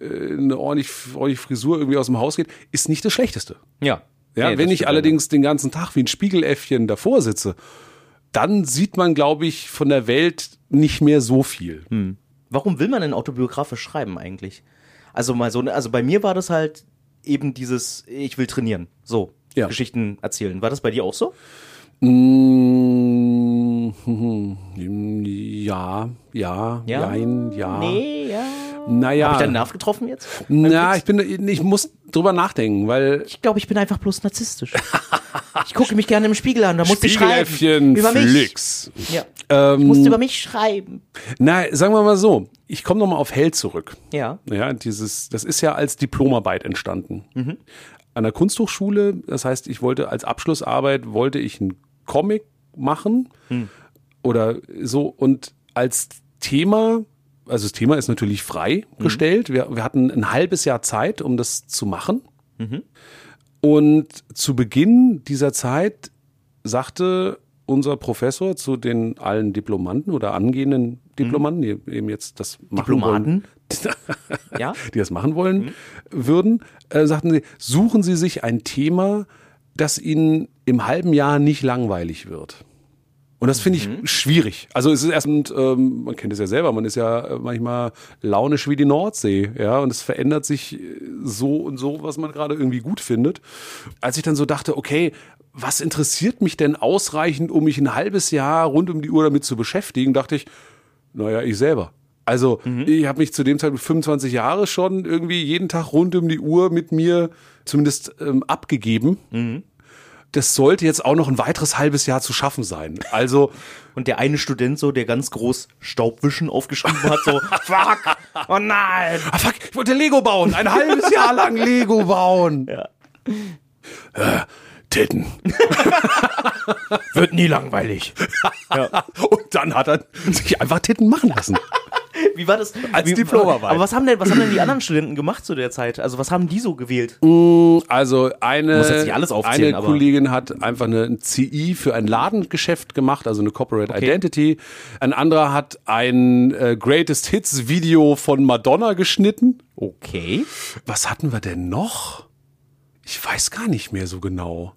äh, eine ordentlich, ordentliche Frisur irgendwie aus dem Haus geht, ist nicht das Schlechteste. Ja. Ja, Nee, wenn ich allerdings den ganzen Tag wie ein Spiegeläffchen davor sitze, dann sieht man, glaube ich, von der Welt nicht mehr so viel. Warum will man denn autobiografisch schreiben eigentlich? Also mal so, ne, also bei mir war das halt eben dieses, ich will trainieren. So, Ja. Geschichten erzählen. War das bei dir auch so? Mm, Ja, ja, Ja? jein, ja. Nee, ja. Naja, Hab ich deinen Nerv getroffen jetzt? na, ich bin, ich muss drüber nachdenken, weil Ich glaube, ich bin einfach bloß narzisstisch. ich gucke mich gerne im Spiegel an, da muss ich schreiben. Über mich. Flix. Ja. Ähm, Ich musste über mich schreiben. na, sagen wir mal so, ich komme nochmal auf Held zurück. Ja. Ja, dieses, das ist ja als Diplomarbeit entstanden. An der Kunsthochschule, das heißt, ich wollte als Abschlussarbeit, wollte ich einen Comic machen oder so und als Thema, also das Thema ist natürlich frei gestellt. Wir, wir hatten ein halbes Jahr Zeit, um das zu machen. Und zu Beginn dieser Zeit sagte unser Professor zu den allen Diplomanten oder angehenden Diplomanten, die eben jetzt das machen wollen, Diplomaten? Ja? die das machen wollen würden, äh, sagten sie, suchen Sie sich ein Thema, das Ihnen im halben Jahr nicht langweilig wird. Und das finde ich schwierig. Also es ist erst, und, ähm, man kennt es ja selber, man ist ja äh, manchmal launisch wie die Nordsee, ja, und es verändert sich äh, so und so, was man gerade irgendwie gut findet. Als ich dann so dachte, okay, was interessiert mich denn ausreichend, um mich ein halbes Jahr rund um die Uhr damit zu beschäftigen, dachte ich, naja, ich selber. Also ich habe mich zu dem Zeitpunkt 25 Jahre schon irgendwie jeden Tag rund um die Uhr mit mir zumindest ähm, abgegeben. Das sollte jetzt auch noch ein weiteres halbes Jahr zu schaffen sein. Also Und der eine Student so, der ganz groß Staubwischen aufgeschrieben hat, so, fuck, oh nein. Ah, fuck, ich wollte Lego bauen. Ein halbes Jahr lang Lego bauen. Ja. Äh, Titten. Wird nie langweilig. Und dann hat er sich einfach Titten machen lassen. Wie war das? Als Diplomarbeit. Aber was haben denn, was haben denn die anderen Studenten gemacht zu der Zeit? Also was haben die so gewählt? Also eine, Muss jetzt nicht alles aufzählen, eine aber- Kollegin hat einfach eine ein CI für ein Ladengeschäft gemacht, also eine Corporate Identity. Ein anderer hat ein äh, Greatest Hits Video von Madonna geschnitten. Okay. Was hatten wir denn noch? Ich weiß gar nicht mehr so genau.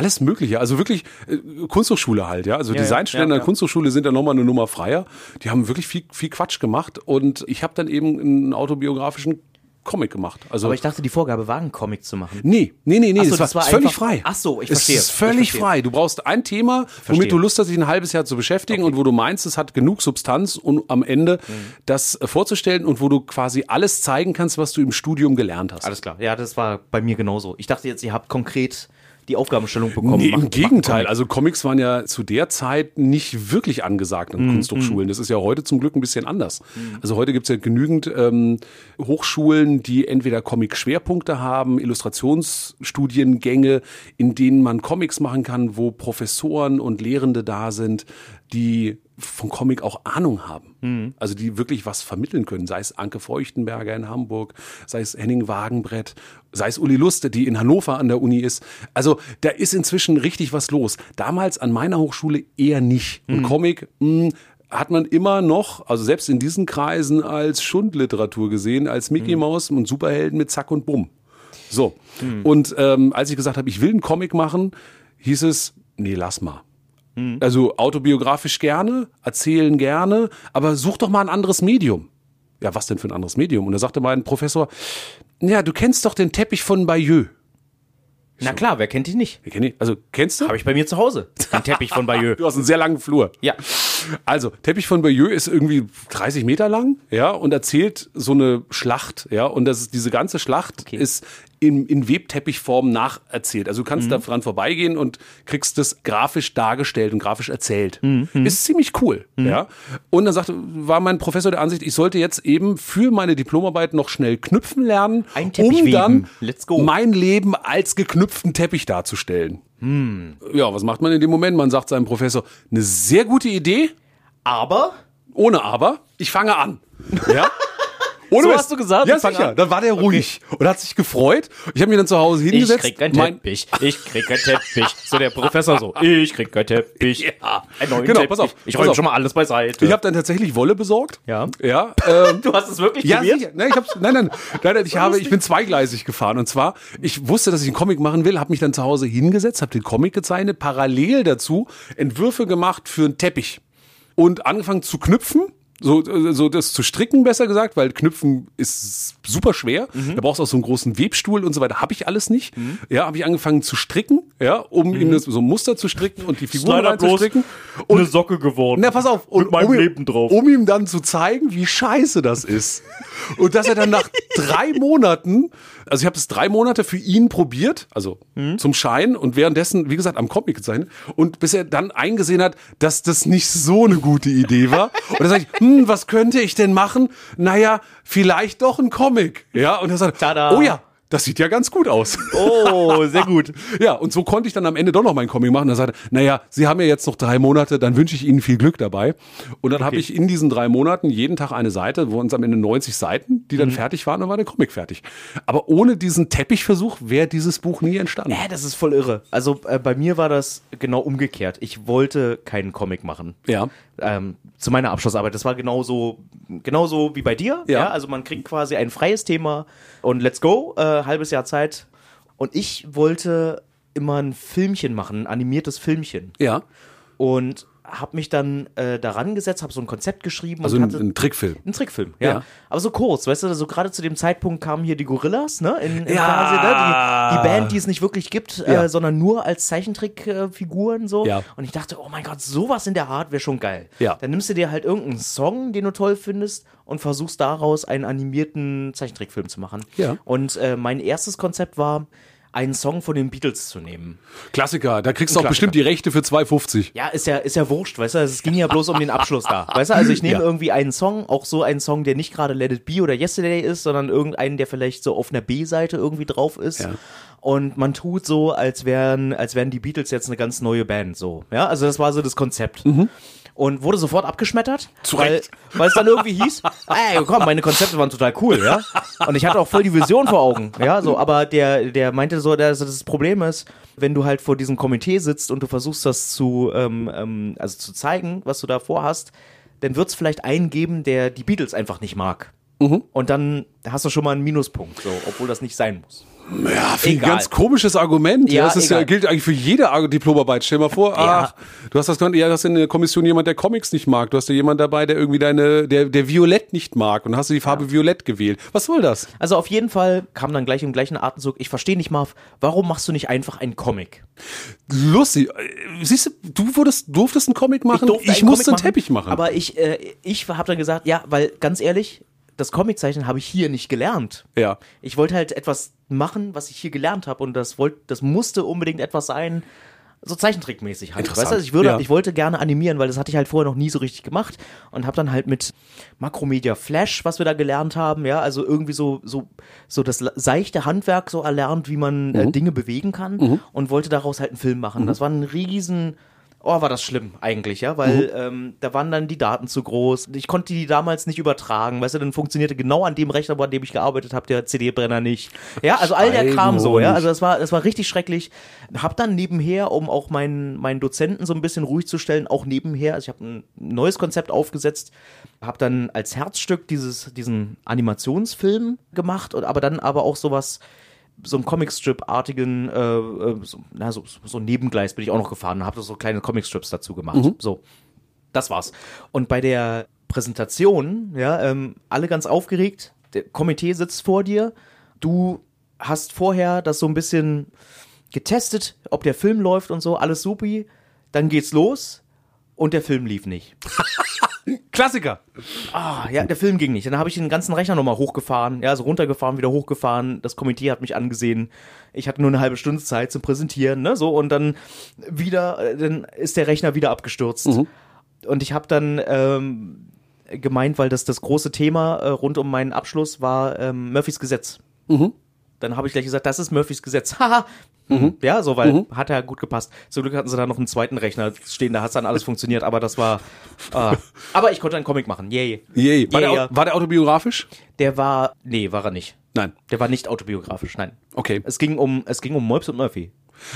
Alles Mögliche, also wirklich äh, Kunsthochschule halt, ja. Also Ja, ja, Designstudenten ja, an ja. der Kunsthochschule sind da nochmal eine Nummer freier. Die haben wirklich viel, viel Quatsch gemacht und ich habe dann eben einen autobiografischen Comic gemacht. Also Aber ich dachte, die Vorgabe war, einen Comic zu machen. Nee, nee, nee, nee, so, das, war, das war ist völlig einfach- frei. Ach so, ich es verstehe. ist völlig frei. Du brauchst ein Thema, womit du Lust hast, dich ein halbes Jahr zu beschäftigen und wo du meinst, es hat genug Substanz, um am Ende Mhm. das äh, vorzustellen und wo du quasi alles zeigen kannst, was du im Studium gelernt hast. Alles klar. Ja, das war bei mir genauso. Ich dachte jetzt, ihr habt konkret die Aufgabenstellung bekommen. Nee, im Gegenteil. Also Comics waren ja zu der Zeit nicht wirklich angesagt an Kunsthochschulen. Das ist ja heute zum Glück ein bisschen anders. Also heute gibt's ja genügend ähm, Hochschulen, die entweder Comic-Schwerpunkte haben, Illustrationsstudiengänge, in denen man Comics machen kann, wo Professoren und Lehrende da sind, die von Comic auch Ahnung haben. Also die wirklich was vermitteln können. Sei es Anke Feuchtenberger in Hamburg, sei es Henning Wagenbrett, sei es Uli Luste, die in Hannover an der Uni ist. Also da ist inzwischen richtig was los. Damals an meiner Hochschule eher nicht. Und Comic, mh, hat man immer noch, also selbst in diesen Kreisen, als Schundliteratur gesehen, als Mickey Mouse und Superhelden mit Zack und Bumm. So. Und ähm, als ich gesagt habe, ich will einen Comic machen, hieß es, nee, lass mal. Also autobiografisch gerne, erzählen gerne, aber such doch mal ein anderes Medium. Ja, was denn für ein anderes Medium? Und da sagte mein Professor, ja, du kennst doch den Teppich von Bayeux. Na klar, wer kennt ihn nicht? Wir kennen ihn. Also, kennst du? Habe ich bei mir zu Hause. Den Teppich von Bayeux. Du hast einen sehr langen Flur. Ja. Also, Teppich von Bayeux ist irgendwie 30 Meter lang, ja, und erzählt so eine Schlacht, ja, und das ist, diese ganze Schlacht ist in, in Webteppichform nacherzählt. Also du kannst Mhm. da dran vorbeigehen und kriegst das grafisch dargestellt und grafisch erzählt. Mhm. Ist ziemlich cool, ja. Und dann sagte, war mein Professor der Ansicht, ich sollte jetzt eben für meine Diplomarbeit noch schnell knüpfen lernen, Ein Teppich um dann mein Leben als geknüpften Teppich darzustellen. Hm. Ja, was macht man in dem Moment? Man sagt seinem Professor, eine sehr gute Idee, Aber ohne aber, ich fange an. Ja? Ohne So Mist. hast du gesagt, Ja, ich sicher. an. Dann war der ruhig und hat sich gefreut. Ich habe mich dann zu Hause ich hingesetzt. krieg keinen mein- Teppich. Ich krieg keinen Teppich. So der Professor so. Ich krieg keinen Teppich. Ja. Einen neuen Genau, Teppich. pass auf, Ich räume schon mal alles beiseite. Ich habe dann tatsächlich Wolle besorgt. Ja. Ja. Ähm, du hast es wirklich Ja, probiert? sicher. Nein, ich hab's, nein, nein, nein, nein, ich habe, ich bin zweigleisig gefahren. Und zwar, ich wusste, dass ich einen Comic machen will, habe mich dann zu Hause hingesetzt, habe den Comic gezeichnet, parallel dazu Entwürfe gemacht für einen Teppich und angefangen zu knüpfen. So, so das zu stricken, besser gesagt, weil Knüpfen ist super schwer. Mhm. Da brauchst du auch so einen großen Webstuhl und so weiter. Habe ich alles nicht. Ja, habe ich angefangen zu stricken, ja, um ihm das, so ein Muster zu stricken und die Figuren Mhm. reinzustricken. eine Socke geworden. Na, pass auf. Mit meinem um, Leben drauf. Um ihm dann zu zeigen, wie scheiße das ist. Und dass er dann nach drei Monaten, also ich habe es drei Monate für ihn probiert, also Mhm. zum Schein und währenddessen, wie gesagt, am Comic gezeichnet. Und bis er dann eingesehen hat, dass das nicht so eine gute Idee war. Und dann sage ich, hm, was könnte ich denn machen? Naja, vielleicht doch ein Comic. Ja, und er sagt, Tada. oh ja, das sieht ja ganz gut aus. Oh, sehr gut. Ja, und so konnte ich dann am Ende doch noch meinen Comic machen. Da sagte, er, naja, Sie haben ja jetzt noch drei Monate, dann wünsche ich Ihnen viel Glück dabei. Und dann habe ich in diesen drei Monaten jeden Tag eine Seite, wo uns am Ende 90 Seiten, die dann fertig waren, und war der Comic fertig. Aber ohne diesen Teppichversuch wäre dieses Buch nie entstanden. Ja, das ist voll irre. Also äh, bei mir war das genau umgekehrt. Ich wollte keinen Comic machen. Ja. Ähm, zu meiner Abschlussarbeit. Das war genauso, genauso wie bei dir. Ja. Also man kriegt quasi ein freies Thema und let's go, äh, halbes Jahr Zeit. Und ich wollte immer ein Filmchen machen, ein animiertes Filmchen. Ja, Und habe mich dann äh, daran gesetzt, habe so ein Konzept geschrieben also ein, ein Trickfilm. ein Trickfilm, ja. Ja. Aber so kurz, weißt du, so gerade zu dem Zeitpunkt kamen hier die Gorillas, ne? In, im Ja. Fernsehen, ne? Die, die Band, die es nicht wirklich gibt, Ja. äh, sondern nur als Zeichentrickfiguren so. Ja. Und ich dachte, oh mein Gott, sowas in der Art wäre schon geil. Ja. Dann nimmst du dir halt irgendeinen Song, den du toll findest, und versuchst daraus einen animierten Zeichentrickfilm zu machen. Ja. Und äh, mein erstes Konzept war, einen Song von den Beatles zu nehmen. Klassiker, da kriegst du auch Klassiker. bestimmt die Rechte für 2,50. Ja, ist ja, ist ja wurscht, weißt du? Es ging ja bloß um den Abschluss da. Weißt du, also ich nehme Ja. irgendwie einen Song, auch so einen Song, der nicht gerade Let It Be oder Yesterday ist, sondern irgendeinen, der vielleicht so auf einer B-Seite irgendwie drauf ist. Ja. Und man tut so, als wären, als wären die Beatles jetzt eine ganz neue Band, so. Ja, also das war so das Konzept. Und wurde sofort abgeschmettert, Mhm. Zu weil, weil es dann irgendwie hieß, ey, komm, meine Konzepte waren total cool, ja. Und ich hatte auch voll die Vision vor Augen, ja, so, aber der, der meinte so, dass das Problem ist, wenn du halt vor diesem Komitee sitzt und du versuchst das zu, ähm, ähm, also zu zeigen, was du da vorhast, dann wird es vielleicht einen geben, der die Beatles einfach nicht mag. Mhm. Und dann hast du schon mal einen Minuspunkt, so, obwohl das nicht sein muss. Ja, ich ein ganz komisches Argument. Ja, Ja, das ist ja, gilt eigentlich für jede Ar- Diplomarbeit. Stell mal vor, ach, du hast das ja, du hast in der Kommission jemand, der Comics nicht mag. Du hast ja jemand dabei, der irgendwie deine, der, der Violett nicht mag und hast du die Farbe Violett gewählt. Was soll das? Also auf jeden Fall kam dann gleich im gleichen Atemzug, ich verstehe nicht, Marv, warum machst du nicht einfach einen Comic? Lustig. Siehst du, du wurdest, durftest einen Comic machen, ich, einen musste Comic einen Teppich machen. Aber ich, äh, ich habe dann gesagt, ja, weil ganz ehrlich, das Comiczeichnen habe ich hier nicht gelernt. Ja. Ich wollte halt etwas machen, was ich hier gelernt habe und das wollte, das musste unbedingt etwas sein, so Zeichentrickmäßig halt. Weißt du, also ich würde, Ja. ich wollte gerne animieren, weil das hatte ich halt vorher noch nie so richtig gemacht und habe dann halt mit Makromedia Flash, was wir da gelernt haben, ja, also irgendwie so so so das seichte Handwerk so erlernt, wie man Mhm. äh, Dinge bewegen kann und wollte daraus halt einen Film machen. Das war ein riesen Oh, war das schlimm eigentlich, ja, weil Mhm. ähm, da waren dann die Daten zu groß. Ich konnte die damals nicht übertragen, weißt du, dann funktionierte genau an dem Rechner, an dem ich gearbeitet habe, der CD-Brenner nicht. Ja, also all der Kram so, ja, also das war, das war richtig schrecklich. Hab dann nebenher, um auch meinen, meinen Dozenten so ein bisschen ruhig zu stellen, auch nebenher, also ich habe ein neues Konzept aufgesetzt, habe dann als Herzstück dieses, diesen Animationsfilm gemacht, und, aber dann aber auch sowas, so einen Comicstrip-artigen, äh, äh, so, na, so, so ein Nebengleis bin ich auch noch gefahren und habe so kleine Comicstrips dazu gemacht. So, das war's. Und bei der Präsentation, ja, ähm, alle ganz aufgeregt, der Komitee sitzt vor dir, du hast vorher das so ein bisschen getestet, ob der Film läuft und so, alles supi, dann geht's los und der Film lief nicht. Klassiker. Ah, ja, der Film ging nicht. Dann habe ich den ganzen Rechner nochmal hochgefahren, ja, also runtergefahren, wieder hochgefahren. Das Komitee hat mich angesehen. Ich hatte nur eine halbe Stunde Zeit zum Präsentieren, ne, so und dann wieder, äh, dann ist der Rechner wieder abgestürzt. Und ich habe dann ähm, gemeint, weil das das große Thema äh, rund um meinen Abschluss war ähm, Murphys Gesetz. Dann habe ich gleich gesagt, das ist Murphys Gesetz. Haha. Ja, so, weil hat ja gut gepasst. Zum Glück hatten sie da noch einen zweiten Rechner stehen, da hat dann alles funktioniert, aber das war. Äh, aber ich konnte einen Comic machen. Yay. Yay. War, Yeah. der, war der autobiografisch? Der war. Nee, war er nicht. Nein. Der war nicht autobiografisch, nein. Okay. Es ging um, es ging um Moibs und Murphy.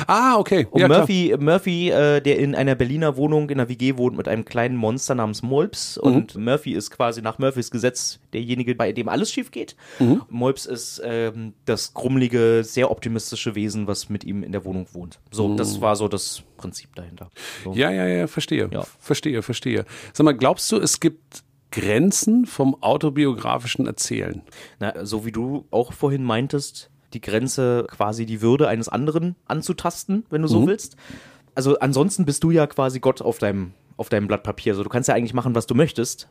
Ah, okay. Um ja, klar. Murphy, Murphy, äh, der in einer Berliner Wohnung in einer WG wohnt mit einem kleinen Monster namens Molps. Mhm. Und Murphy ist quasi nach Murphys Gesetz derjenige, bei dem alles schief geht. Mhm. Molps ist ähm, das grummelige, sehr optimistische Wesen, was mit ihm in der Wohnung wohnt. So, das war so das Prinzip dahinter. So. Mhm. Ja, ja, ja, verstehe. Ja. Verstehe, verstehe. Sag mal, glaubst du, es gibt Grenzen vom autobiografischen Erzählen? Na, so wie du auch vorhin meintest, die Grenze quasi die Würde eines anderen anzutasten, wenn du so willst. Also ansonsten bist du ja quasi Gott auf deinem, auf deinem Blatt Papier. Also du kannst ja eigentlich machen, was du möchtest.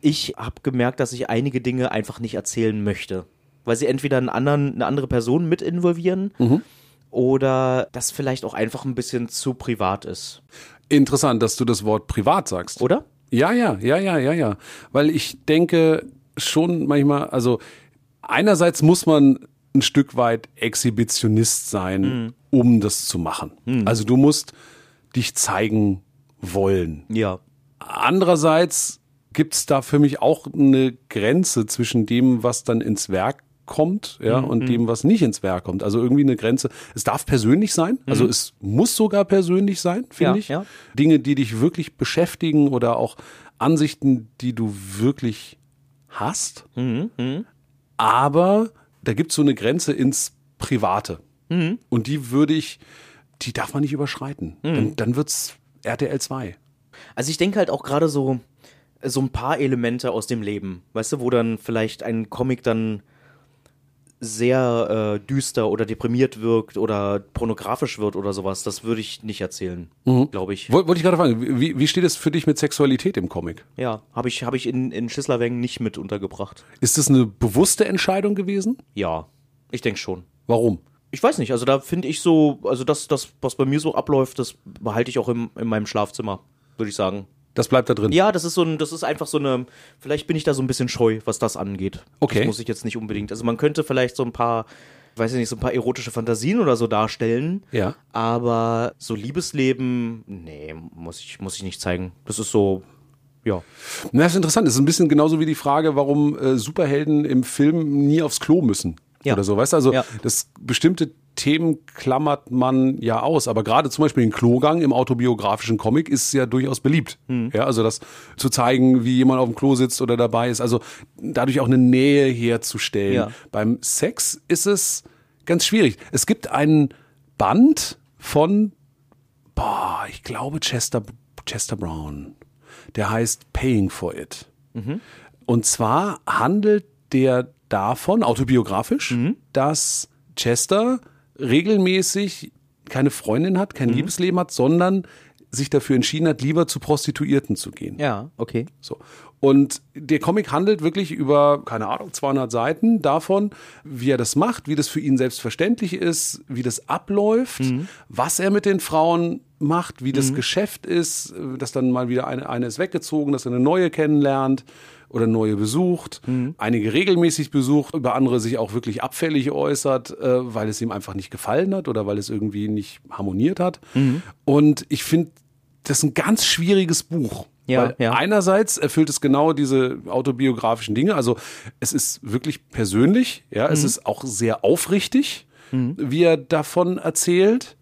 Ich habe gemerkt, dass ich einige Dinge einfach nicht erzählen möchte. Weil sie entweder einen anderen, eine andere Person mit involvieren oder das vielleicht auch einfach ein bisschen zu privat ist. Interessant, dass du das Wort privat sagst. Oder? Ja, ja, ja, ja, ja, ja. Weil ich denke schon manchmal, also einerseits muss man ein Stück weit Exhibitionist sein, um das zu machen. Also du musst dich zeigen wollen. Ja. Andererseits gibt's da für mich auch eine Grenze zwischen dem, was dann ins Werk kommt, ja, Mhm, und dem, was nicht ins Werk kommt. Also irgendwie eine Grenze. Es darf persönlich sein, also es muss sogar persönlich sein, finde Mhm. Ja, ich. ja. Dinge, die dich wirklich beschäftigen oder auch Ansichten, die du wirklich hast. Mhm, Aber da gibt's so eine Grenze ins Private. Mhm. Und die würde ich, die darf man nicht überschreiten. Dann, dann wird's RTL 2. Also ich denke halt auch gerade so, so ein paar Elemente aus dem Leben, weißt du, wo dann vielleicht ein Comic dann sehr äh, düster oder deprimiert wirkt oder pornografisch wird oder sowas, das würde ich nicht erzählen, glaube ich. Woll- Wollte ich gerade fragen, wie, wie steht es für dich mit Sexualität im Comic? Ja, habe ich, hab ich in, in Schisslerweng nicht mit untergebracht. Ist das eine bewusste Entscheidung gewesen? Ja, ich denke schon. Warum? Ich weiß nicht, also da finde ich so, also das, das, was bei mir so abläuft, das behalte ich auch im, in meinem Schlafzimmer, würde ich sagen. Das bleibt da drin. Ja, das ist so ein, das ist einfach so eine, vielleicht bin ich da so ein bisschen scheu, was das angeht. Okay. Das muss ich jetzt nicht unbedingt. Also man könnte vielleicht so ein paar, weiß ich nicht, so ein paar erotische Fantasien oder so darstellen. Ja. Aber so Liebesleben, nee, muss ich, muss ich nicht zeigen. Das ist so, ja. Na, das ist interessant. Das ist ein bisschen genauso wie die Frage, warum äh, Superhelden im Film nie aufs Klo müssen. Ja. Oder so, weißt du? Also, Ja. das bestimmte Themen klammert man ja aus. Aber gerade zum Beispiel den Klogang im autobiografischen Comic ist ja durchaus beliebt. Mhm. Ja, also das zu zeigen, wie jemand auf dem Klo sitzt oder dabei ist. Also dadurch auch eine Nähe herzustellen. Ja. Beim Sex ist es ganz schwierig. Es gibt einen Band von, boah, ich glaube Chester, Chester Brown. Der heißt Paying for It. Und zwar handelt der davon, autobiografisch, dass Chester regelmäßig keine Freundin hat, kein Liebesleben hat, sondern sich dafür entschieden hat, lieber zu Prostituierten zu gehen. Ja, okay. So. Und der Comic handelt wirklich über, keine Ahnung, 200 Seiten davon, wie er das macht, wie das für ihn selbstverständlich ist, wie das abläuft, was er mit den Frauen macht, wie das Geschäft ist, äh, dass dann mal wieder eine, eine ist weggezogen, dass er eine neue kennenlernt oder neue besucht, einige regelmäßig besucht, über andere sich auch wirklich abfällig äußert, äh, weil es ihm einfach nicht gefallen hat oder weil es irgendwie nicht harmoniert hat. Und ich finde, das ist ein ganz schwieriges Buch. Ja, ja. Einerseits erfüllt es genau diese autobiografischen Dinge. Also es ist wirklich persönlich, ja, Mhm. es ist auch sehr aufrichtig, wie er davon erzählt,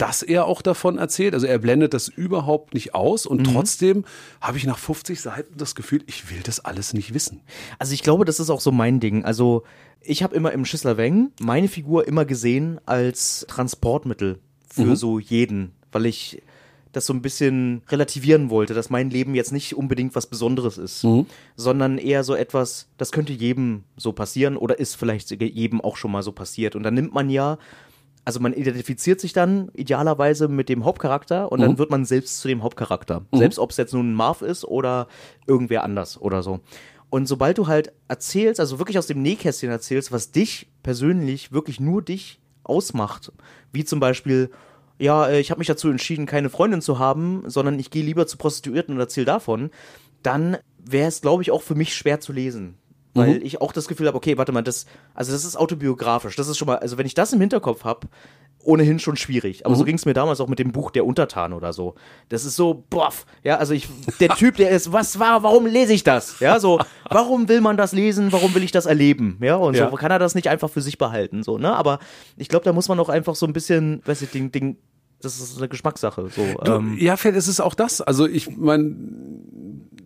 dass er auch davon erzählt. Also er blendet das überhaupt nicht aus und Mhm. trotzdem habe ich nach 50 Seiten das Gefühl, ich will das alles nicht wissen. Also ich glaube, das ist auch so mein Ding. Also ich habe immer im Schissler Weng meine Figur immer gesehen als Transportmittel für so jeden, weil ich das so ein bisschen relativieren wollte, dass mein Leben jetzt nicht unbedingt was Besonderes ist, sondern eher so etwas, das könnte jedem so passieren oder ist vielleicht jedem auch schon mal so passiert. Und dann nimmt man ja, also man identifiziert sich dann idealerweise mit dem Hauptcharakter und dann wird man selbst zu dem Hauptcharakter. Selbst ob es jetzt nun ein Marv ist oder irgendwer anders oder so. Und sobald du halt erzählst, also wirklich aus dem Nähkästchen erzählst, was dich persönlich, wirklich nur dich ausmacht, wie zum Beispiel, ja, äh, ich habe mich dazu entschieden, keine Freundin zu haben, sondern ich gehe lieber zu Prostituierten und erzähle davon, dann wäre es, glaube ich, auch für mich schwer zu lesen. Weil ich auch das Gefühl habe, okay, warte mal, das, also das ist autobiografisch. Das ist schon mal, also wenn ich das im Hinterkopf habe, ohnehin schon schwierig. Aber so ging es mir damals auch mit dem Buch Der Untertan oder so. Das ist so, boff, ja, also ich, der Typ, der ist, was war, warum lese ich das? Ja, so, warum will man das lesen? Warum will ich das erleben? Ja, und Ja. so kann er das nicht einfach für sich behalten, so, ne? Aber ich glaube, da muss man auch einfach so ein bisschen, weiß ich, Ding, Ding, das ist eine Geschmackssache, so. Du, ähm, ja, vielleicht ist es auch das. Also ich meine,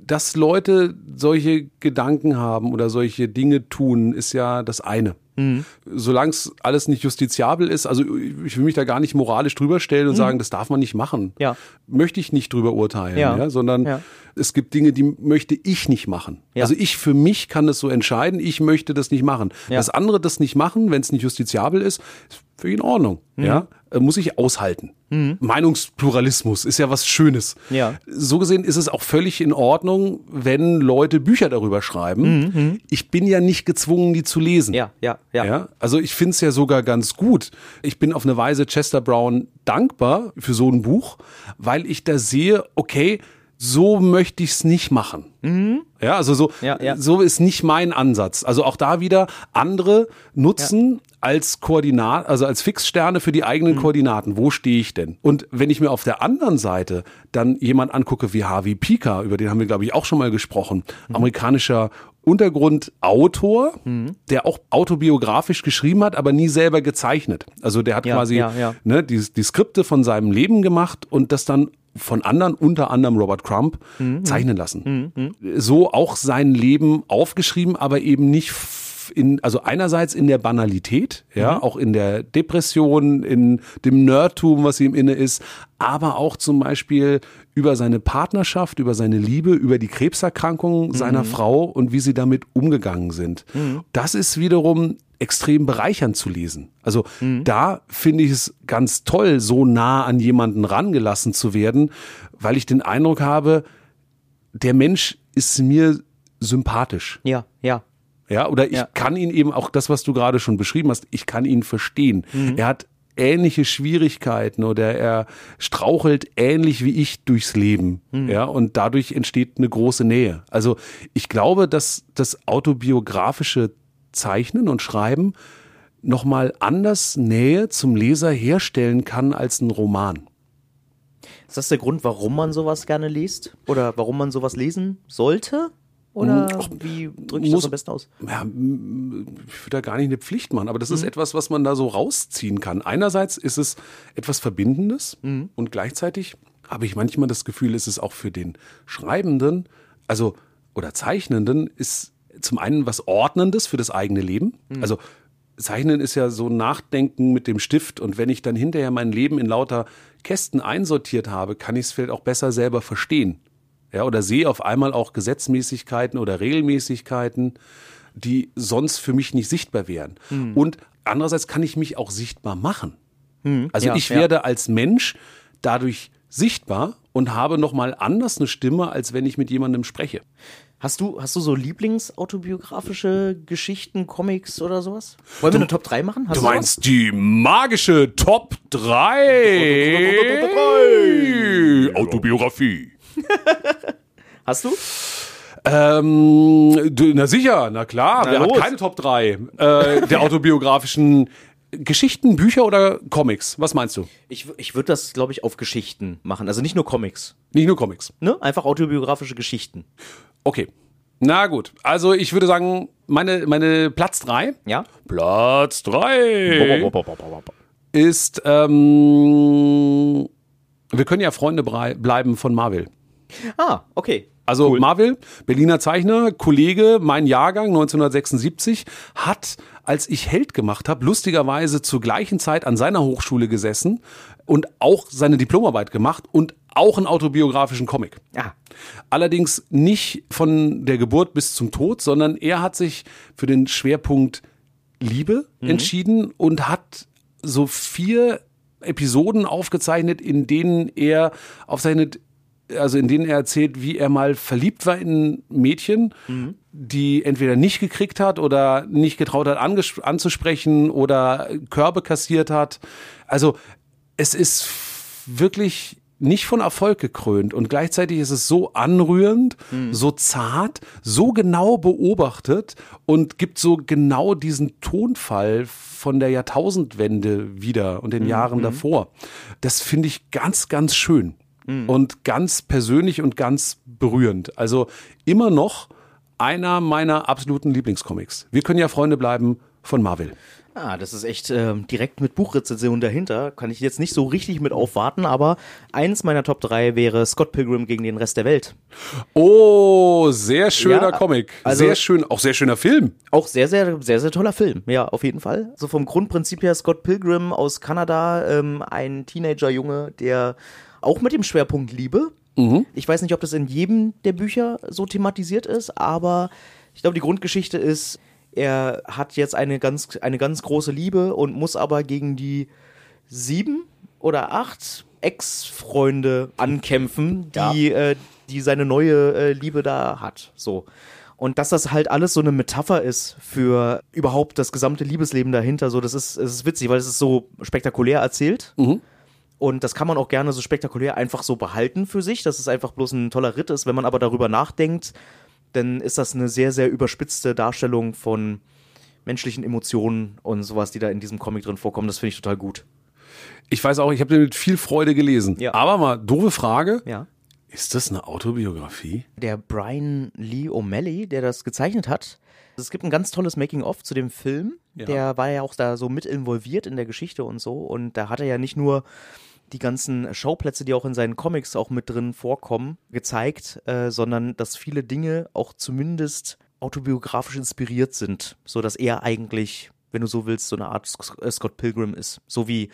dass Leute solche Gedanken haben oder solche Dinge tun, ist ja das eine. Mhm. Solange es alles nicht justiziabel ist, also ich will mich da gar nicht moralisch drüber stellen und sagen, das darf man nicht machen. Mhm. Ja. Möchte ich nicht drüber urteilen, Ja. ja. sondern Ja. es gibt Dinge, die möchte ich nicht machen. Ja. Also ich für mich kann das so entscheiden, ich möchte das nicht machen. Ja. Dass andere das nicht machen, wenn es nicht justiziabel ist für ihn in Ordnung. Mhm. Ja, Äh, muss ich aushalten. Meinungspluralismus ist ja was Schönes. Ja. So gesehen ist es auch völlig in Ordnung, wenn Leute Bücher darüber schreiben. Ich bin ja nicht gezwungen, die zu lesen. Mhm, ja, ja, ja. Ja, also ich finde es ja sogar ganz gut. Ich bin auf eine Weise Chester Brown dankbar für so ein Buch, weil ich da sehe, okay, so möchte ich es nicht machen. Ja, also so, Ja, ja. so ist nicht mein Ansatz. Also auch da wieder andere nutzen als Koordinat, also als Fixsterne für die Mhm. eigenen Koordinaten. Wo stehe ich denn? Und wenn ich mir auf der anderen Seite dann jemand angucke wie Harvey Pika, über den haben wir glaube ich auch schon mal gesprochen, Mhm. amerikanischer Untergrundautor, der auch autobiografisch geschrieben hat, aber nie selber gezeichnet. Also der hat Ja, quasi ja, ja. Ne, die, die Skripte von seinem Leben gemacht und das dann von anderen, unter anderem Robert Crump, Mhm. zeichnen lassen. So auch sein Leben aufgeschrieben, aber eben nicht in, also einerseits in der Banalität, ja, auch in der Depression, in dem Nerdtum, was ihm inne ist, aber auch zum Beispiel über seine Partnerschaft, über seine Liebe, über die Krebserkrankung seiner Frau und wie sie damit umgegangen sind. Das ist wiederum extrem bereichernd zu lesen. Also da finde ich es ganz toll, so nah an jemanden rangelassen zu werden, weil ich den Eindruck habe, der Mensch ist mir sympathisch. Ja, ja. Ja, oder ich Ja. kann ihn eben auch das, was du gerade schon beschrieben hast, ich kann ihn verstehen. Er hat ähnliche Schwierigkeiten oder er strauchelt ähnlich wie ich durchs Leben. Ja, und dadurch entsteht eine große Nähe. Also ich glaube, dass das autobiografische Zeichnen und Schreiben nochmal anders Nähe zum Leser herstellen kann als ein Roman. Ist das der Grund, warum man sowas gerne liest? Oder warum man sowas lesen sollte? Oder wie drücke ich das muss- am besten aus? ja, ich würde da gar nicht eine Pflicht machen, aber das ist etwas, was man da so rausziehen kann. Einerseits ist es etwas Verbindendes und gleichzeitig habe ich manchmal das Gefühl, ist es auch für den Schreibenden, also oder Zeichnenden, ist zum einen was Ordnendes für das eigene Leben. Also Zeichnen ist ja so Nachdenken mit dem Stift und wenn ich dann hinterher mein Leben in lauter Kästen einsortiert habe, kann ich es vielleicht auch besser selber verstehen. Ja, oder sehe auf einmal auch Gesetzmäßigkeiten oder Regelmäßigkeiten, die sonst für mich nicht sichtbar wären. Und andererseits kann ich mich auch sichtbar machen. Also ja, ich ja. werde als Mensch dadurch sichtbar und habe nochmal anders eine Stimme, als wenn ich mit jemandem spreche. Hast du, hast du so Lieblingsautobiografische Geschichten, Comics oder sowas? Wollen wir eine Top 3 machen? Hast Du meinst die magische Top 3 Autobiografie. Hast du? Ähm, na sicher, na klar. Na Wer hat los. keine Top 3 äh, der autobiografischen Geschichten, Bücher oder Comics? Was meinst du? Ich, ich würde das, glaube ich, auf Geschichten machen. Also nicht nur Comics. Nicht nur Comics. Ne? Einfach autobiografische Geschichten. Okay. Na gut. Also ich würde sagen, meine, meine Platz 3. Ja? Platz 3 ist, ähm, wir können ja Freunde brei- bleiben von Marvel. Ah, okay. Also Marvel, Berliner Zeichner, Kollege, mein Jahrgang 1976, hat, als ich Held gemacht habe, lustigerweise zur gleichen Zeit an seiner Hochschule gesessen und auch seine Diplomarbeit gemacht und auch einen autobiografischen Comic. Ah. Allerdings nicht von der Geburt bis zum Tod, sondern er hat sich für den Schwerpunkt Liebe entschieden und hat so vier Episoden aufgezeichnet, in denen er aufzeichnet, also in denen er erzählt, wie er mal verliebt war in Mädchen, die entweder nicht gekriegt hat oder nicht getraut hat anzusprechen oder Körbe kassiert hat. Also es ist wirklich nicht von Erfolg gekrönt und gleichzeitig ist es so anrührend, so zart, so genau beobachtet und gibt so genau diesen Tonfall von der Jahrtausendwende wieder und den Jahren davor. Das finde ich ganz, ganz schön und ganz persönlich und ganz berührend. Also immer noch einer meiner absoluten Lieblingscomics. Wir können ja Freunde bleiben von Marvel. Ah, das ist echt ähm, direkt mit Buchrezension dahinter. Kann ich jetzt nicht so richtig mit aufwarten, aber eins meiner Top 3 wäre Scott Pilgrim gegen den Rest der Welt. Oh, sehr schöner Ja, Comic. also- sehr schön, auch sehr schöner Film. Auch sehr, sehr, sehr, sehr toller Film. Ja, auf jeden Fall. So vom Grundprinzip her Scott Pilgrim aus Kanada, ähm, ein Teenager-Junge, der auch mit dem Schwerpunkt Liebe. Ich weiß nicht, ob das in jedem der Bücher so thematisiert ist, aber ich glaube, die Grundgeschichte ist, er hat jetzt eine ganz, eine ganz große Liebe und muss aber gegen die sieben oder acht Ex-Freunde ankämpfen, die, äh, die seine neue äh, Liebe da hat. So. Und dass das halt alles so eine Metapher ist für überhaupt das gesamte Liebesleben dahinter, so, das ist, es ist witzig, weil es ist so spektakulär erzählt. Und das kann man auch gerne so spektakulär einfach so behalten für sich, dass es einfach bloß ein toller Ritt ist. Wenn man aber darüber nachdenkt, dann ist das eine sehr, sehr überspitzte Darstellung von menschlichen Emotionen und sowas, die da in diesem Comic drin vorkommen. Das finde ich total gut. Ich weiß auch, ich habe den mit viel Freude gelesen. Ja. Aber mal, doofe Frage. Ja. Ist das eine Autobiografie? Der Brian Lee O'Malley, der das gezeichnet hat, es gibt ein ganz tolles Making-of zu dem Film. Ja. Der war ja auch da so mit involviert in der Geschichte und so. Und da hat er ja nicht nur die ganzen Schauplätze, die auch in seinen Comics auch mit drin vorkommen, gezeigt, äh, sondern dass viele Dinge auch zumindest autobiografisch inspiriert sind, so dass er eigentlich, wenn du so willst, so eine Art äh, Scott Pilgrim ist, so wie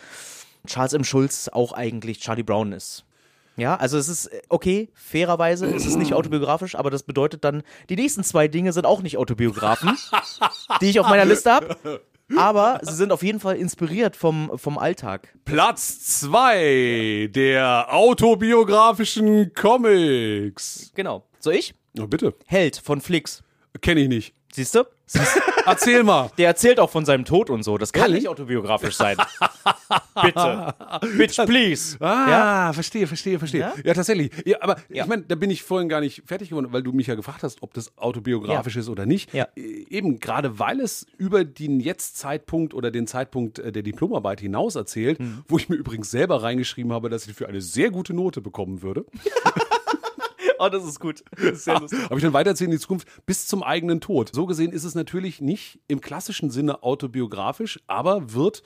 Charles M. Schulz auch eigentlich Charlie Brown ist. Ja, also es ist äh, okay, fairerweise ist es nicht autobiografisch, aber das bedeutet dann, die nächsten zwei Dinge sind auch nicht Autobiografen, die ich auf meiner Liste habe. Aber sie sind auf jeden Fall inspiriert vom, vom Alltag. Platz zwei der autobiografischen Comics. Genau. So ich? Oh, bitte. Held von Flix. Kenne ich nicht. Siehst du? Erzähl mal. Der erzählt auch von seinem Tod und so. Das kann Ehrlich? nicht autobiografisch sein. Bitte. Bitch, please. Ah, Ja? verstehe, verstehe, verstehe. Ja, Ja? tatsächlich. Ja, aber ich meine, da bin ich vorhin gar nicht fertig geworden, weil du mich ja gefragt hast, ob das autobiografisch ist oder nicht. Ja. Äh, Eben gerade weil es über den Jetzt-Zeitpunkt oder den Zeitpunkt äh, der Diplomarbeit hinaus erzählt, Hm. wo ich mir übrigens selber reingeschrieben habe, dass ich für eine sehr gute Note bekommen würde. Oh, das ist gut. Das ist sehr lustig. Habe ich dann weitererzählt in die Zukunft bis zum eigenen Tod. So gesehen ist es natürlich nicht im klassischen Sinne autobiografisch, aber wird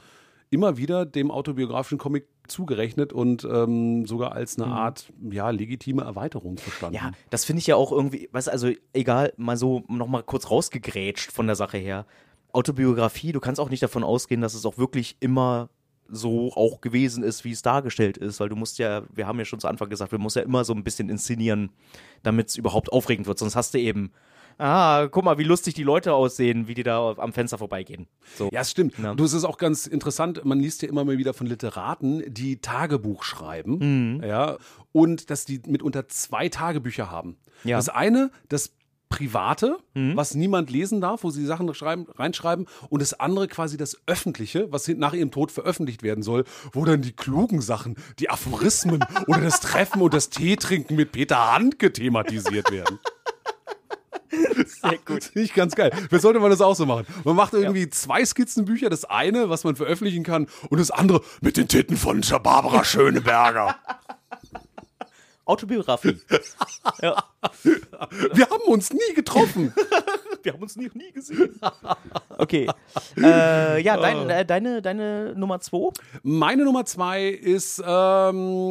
immer wieder dem autobiografischen Comic zugerechnet und ähm, sogar als eine Art ja, legitime Erweiterung verstanden. Ja, das finde ich ja auch irgendwie, weißt du, also egal, mal so nochmal kurz rausgegrätscht von der Sache her. Autobiografie, du kannst auch nicht davon ausgehen, dass es auch wirklich immer so auch gewesen ist, wie es dargestellt ist, weil du musst ja, wir haben ja schon zu Anfang gesagt, wir musst ja immer so ein bisschen inszenieren, damit es überhaupt aufregend wird, sonst hast du eben ah, guck mal, wie lustig die Leute aussehen, wie die da am Fenster vorbeigehen. So. Ja, es stimmt. Ja. Du, es ist auch ganz interessant, man liest ja immer mal wieder von Literaten, die Tagebuch schreiben, Mhm. ja, und dass die mitunter zwei Tagebücher haben. Ja. Das eine, das Private, was niemand lesen darf, wo sie Sachen schreiben, reinschreiben, und das andere quasi das Öffentliche, was nach ihrem Tod veröffentlicht werden soll, wo dann die klugen Sachen, die Aphorismen oder das Treffen und das Teetrinken mit Peter Handke thematisiert werden. Sehr gut. Finde ich ganz geil. Vielleicht sollte man das auch so machen. Man macht irgendwie zwei Skizzenbücher. Das eine, was man veröffentlichen kann, und das andere mit den Titten von Barbara Schöneberger. Autobiografie. ja. Wir haben uns nie getroffen. Wir haben uns nie, nie gesehen. Okay. Äh, ja, dein, äh, deine, deine Nummer zwei? Meine Nummer zwei ist, ähm,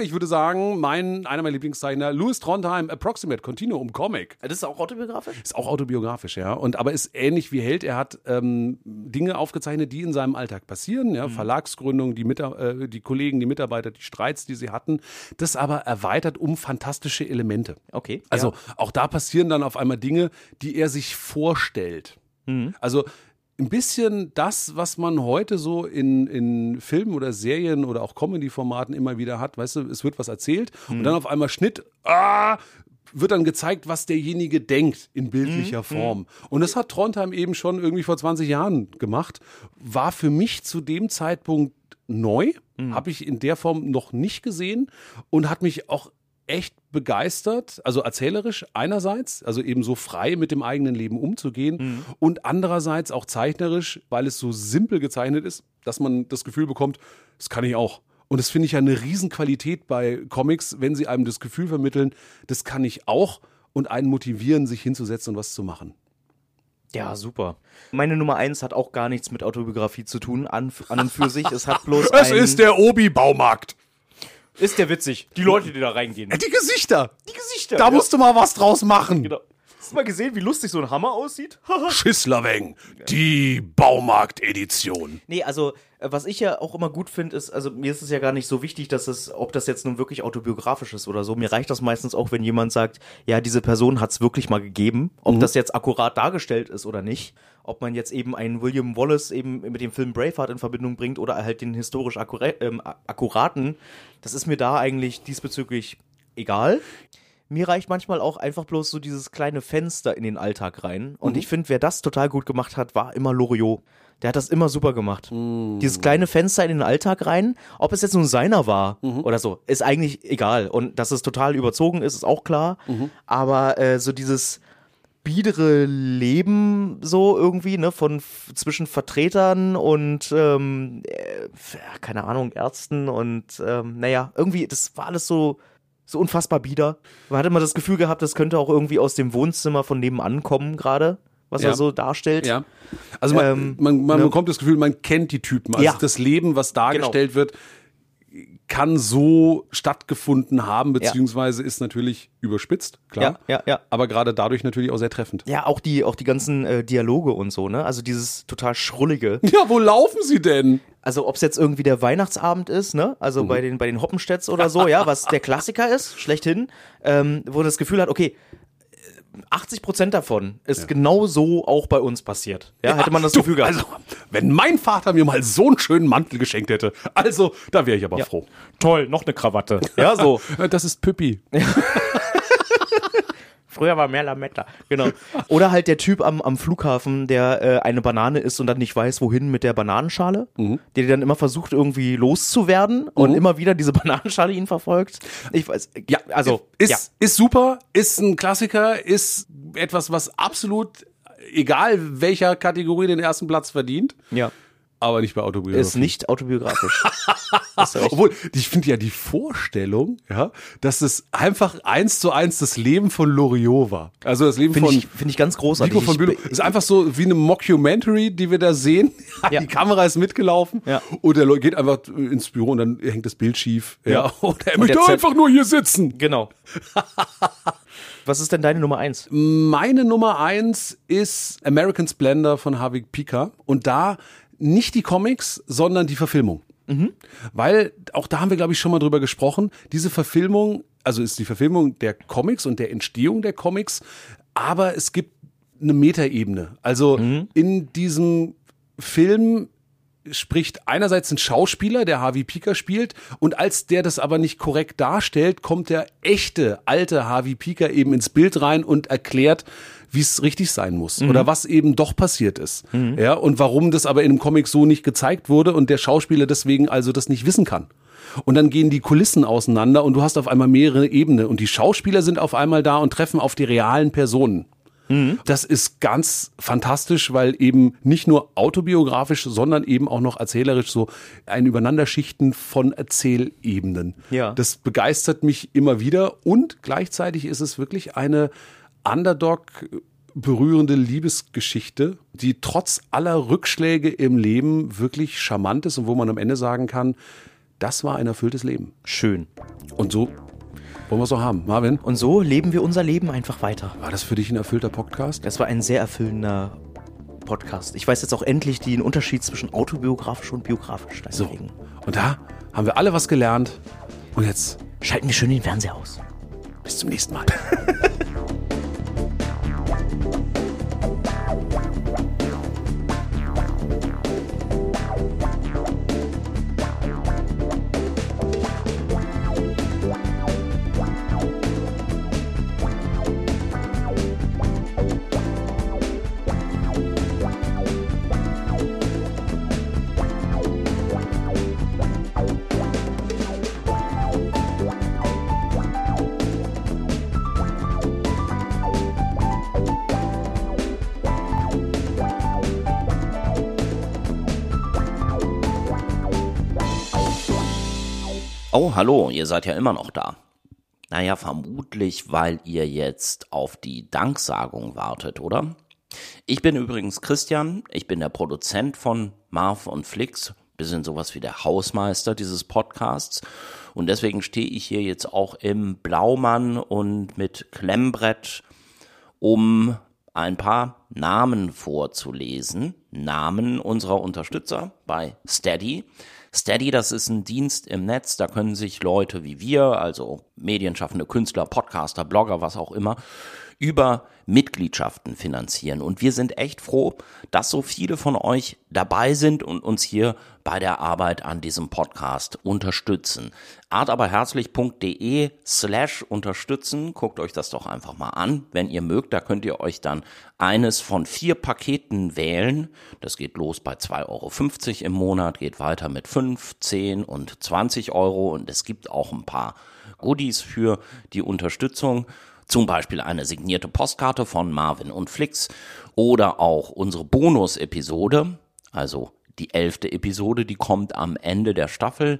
ich würde sagen, mein, einer meiner Lieblingszeichner, Louis Trondheim, Approximate Continuum Comic. Das ist auch autobiografisch? Ist auch autobiografisch, ja. Und aber ist ähnlich wie Held. Er hat ähm, Dinge aufgezeichnet, die in seinem Alltag passieren, ja. Verlagsgründung, die, Mita äh, die Kollegen, die Mitarbeiter, die Streits, die sie hatten. Das aber erweitert um fantastische Elemente. Okay. Also ja. auch da passieren dann auf einmal Dinge, die er sich vorstellt. Mhm. Also ein bisschen das, was man heute so in, in Filmen oder Serien oder auch Comedy-Formaten immer wieder hat. Weißt du, es wird was erzählt Mhm. und dann auf einmal Schnitt, ah, wird dann gezeigt, was derjenige denkt in Mhm. bildlicher Form. Und das hat Trondheim eben schon irgendwie vor 20 Jahren gemacht. War für mich zu dem Zeitpunkt neu, Mhm. habe ich in der Form noch nicht gesehen und hat mich auch echt begeistert, also erzählerisch einerseits, also eben so frei mit dem eigenen Leben umzugehen Mhm. und andererseits auch zeichnerisch, weil es so simpel gezeichnet ist, dass man das Gefühl bekommt, das kann ich auch. Und das finde ich ja eine Riesenqualität bei Comics, wenn sie einem das Gefühl vermitteln, das kann ich auch und einen motivieren, sich hinzusetzen und was zu machen. Ja, super. Meine Nummer eins hat auch gar nichts mit Autobiografie zu tun, an, an und für sich. Es hat bloß Es ist der Obi-Baumarkt. Ist der witzig. Die Leute, die da reingehen. Die Gesichter. Die Gesichter. Da musst du mal was draus machen. Genau. Hast du mal gesehen, wie lustig so ein Hammer aussieht? Schisslerweng, die Baumarkt-Edition. Nee, also äh, was ich ja auch immer gut finde, ist, also mir ist es ja gar nicht so wichtig, dass es, ob das jetzt nun wirklich autobiografisch ist oder so. Mir reicht das meistens auch, wenn jemand sagt, ja, diese Person hat es wirklich mal gegeben, ob das jetzt akkurat dargestellt ist oder nicht. Ob man jetzt eben einen William Wallace eben mit dem Film Braveheart in Verbindung bringt oder halt den historisch akkura ähm, akkuraten, das ist mir da eigentlich diesbezüglich egal. Mir reicht manchmal auch einfach bloß so dieses kleine Fenster in den Alltag rein. Und ich finde, wer das total gut gemacht hat, war immer Loriot. Der hat das immer super gemacht. Dieses kleine Fenster in den Alltag rein, ob es jetzt nun seiner war oder so, ist eigentlich egal. Und dass es total überzogen ist, ist auch klar. Aber äh, so dieses biedere Leben so irgendwie, ne, von zwischen Vertretern und ähm, äh, keine Ahnung, Ärzten und ähm, naja, irgendwie, das war alles so, so unfassbar bieder. Man hatte immer das Gefühl gehabt, das könnte auch irgendwie aus dem Wohnzimmer von nebenan kommen, gerade, was Ja. er so darstellt. Ja. Also man, Ähm, man, man ne? bekommt das Gefühl, man kennt die Typen. Also Ja. das Leben, was dargestellt wird, kann so stattgefunden haben, beziehungsweise ist natürlich überspitzt, klar. Ja, ja, ja. Aber gerade dadurch natürlich auch sehr treffend. Ja, auch die, auch die ganzen äh, Dialoge und so, ne? Also dieses total schrullige. Ja, wo laufen sie denn? Also ob es jetzt irgendwie der Weihnachtsabend ist, ne? Also bei den bei den Hoppenstedts oder so, ja, was der Klassiker ist, schlechthin, ähm, wo das Gefühl hat, okay, 80 Prozent davon ist genau so auch bei uns passiert. Ja, hätte man das Du, Gefühl gehabt. Also, wenn mein Vater mir mal so einen schönen Mantel geschenkt hätte, also, da wäre ich aber froh. Toll, noch eine Krawatte. Ja, so. Das ist Püppi. Früher war mehr Lametta. Genau. Oder halt der Typ am, am Flughafen, der äh, eine Banane isst und dann nicht weiß, wohin mit der Bananenschale, der dann immer versucht, irgendwie loszuwerden und immer wieder diese Bananenschale ihn verfolgt. Ich weiß, ja, also, Ist, ja. ist super, ist ein Klassiker, ist etwas, was absolut, egal welcher Kategorie, den ersten Platz verdient, ja. Aber nicht bei Autobiografie. Ist nicht autobiografisch. Obwohl, ich finde ja die Vorstellung, ja, dass es einfach eins zu eins das Leben von Loriot war. Also das Leben Finde von ich, finde ich ganz großartig. Nico von Bülow. Ist einfach so wie eine Mockumentary, die wir da sehen. Ja. Die Kamera ist mitgelaufen Ja. und der geht einfach ins Büro und dann hängt das Bild schief. Ja. Ja. Und er möchte einfach nur hier sitzen. Genau. Was ist denn deine Nummer eins? Meine Nummer eins ist American Splendor von Harvey Pika. Und da nicht die Comics, sondern die Verfilmung. Weil, auch da haben wir, glaube ich, schon mal drüber gesprochen, diese Verfilmung also ist die Verfilmung der Comics und der Entstehung der Comics, aber es gibt eine Metaebene. Also in diesem Film spricht einerseits ein Schauspieler, der Harvey Pieker spielt, und als der das aber nicht korrekt darstellt, kommt der echte alte Harvey Pieker eben ins Bild rein und erklärt, wie es richtig sein muss oder was eben doch passiert ist. Ja, und warum das aber in einem Comic so nicht gezeigt wurde und der Schauspieler deswegen also das nicht wissen kann. Und dann gehen die Kulissen auseinander und du hast auf einmal mehrere Ebenen und die Schauspieler sind auf einmal da und treffen auf die realen Personen. Das ist ganz fantastisch, weil eben nicht nur autobiografisch, sondern eben auch noch erzählerisch so ein Übereinanderschichten von Erzählebenen. Ja. Das begeistert mich immer wieder und gleichzeitig ist es wirklich eine Underdog berührende Liebesgeschichte, die trotz aller Rückschläge im Leben wirklich charmant ist und wo man am Ende sagen kann, das war ein erfülltes Leben. Schön. Und so wollen wir es auch haben. Marvin, Und so leben wir unser Leben einfach weiter. war das für dich ein erfüllter Podcast? Das war ein sehr erfüllender Podcast. Ich weiß jetzt auch endlich den Unterschied zwischen autobiografisch und biografisch. So. Deswegen Und da haben wir alle was gelernt. Und jetzt schalten wir schön den Fernseher aus. bis zum nächsten Mal. Oh, hallo, ihr seid ja immer noch da. Naja, vermutlich, weil ihr jetzt auf die Danksagung wartet, oder? Ich bin übrigens Christian, ich bin der Produzent von Marv und Flix, bisschen sowas wie der Hausmeister dieses Podcasts und deswegen stehe ich hier jetzt auch im Blaumann und mit Klemmbrett, um ein paar Namen vorzulesen. Namen unserer Unterstützer bei Steady. Steady, das ist ein Dienst im Netz, da können sich Leute wie wir, also medienschaffende Künstler, Podcaster, Blogger, was auch immer, über Mitgliedschaften finanzieren. Und wir sind echt froh, dass so viele von euch dabei sind und uns hier bei der Arbeit an diesem Podcast unterstützen. artaberherzlich.de slash unterstützen. Guckt euch das doch einfach mal an. Wenn ihr mögt, da könnt ihr euch dann eines von vier Paketen wählen. Das geht los bei 2,50 Euro im Monat, geht weiter mit 5, 10 und 20 Euro. Und es gibt auch ein paar Goodies für die Unterstützung. Zum Beispiel eine signierte Postkarte von Marvin und Flix oder auch unsere Bonus-Episode, also die elfte Episode, die kommt am Ende der Staffel,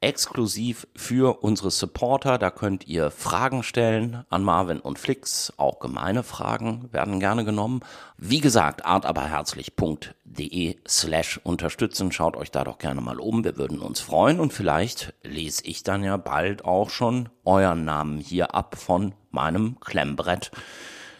exklusiv für unsere Supporter. Da könnt ihr Fragen stellen an Marvin und Flix, auch gemeine Fragen werden gerne genommen. Wie gesagt, artaberherzlich.de slash unterstützen. Schaut euch da doch gerne mal um. Wir würden uns freuen und vielleicht lese ich dann ja bald auch schon euren Namen hier ab von meinem Klemmbrett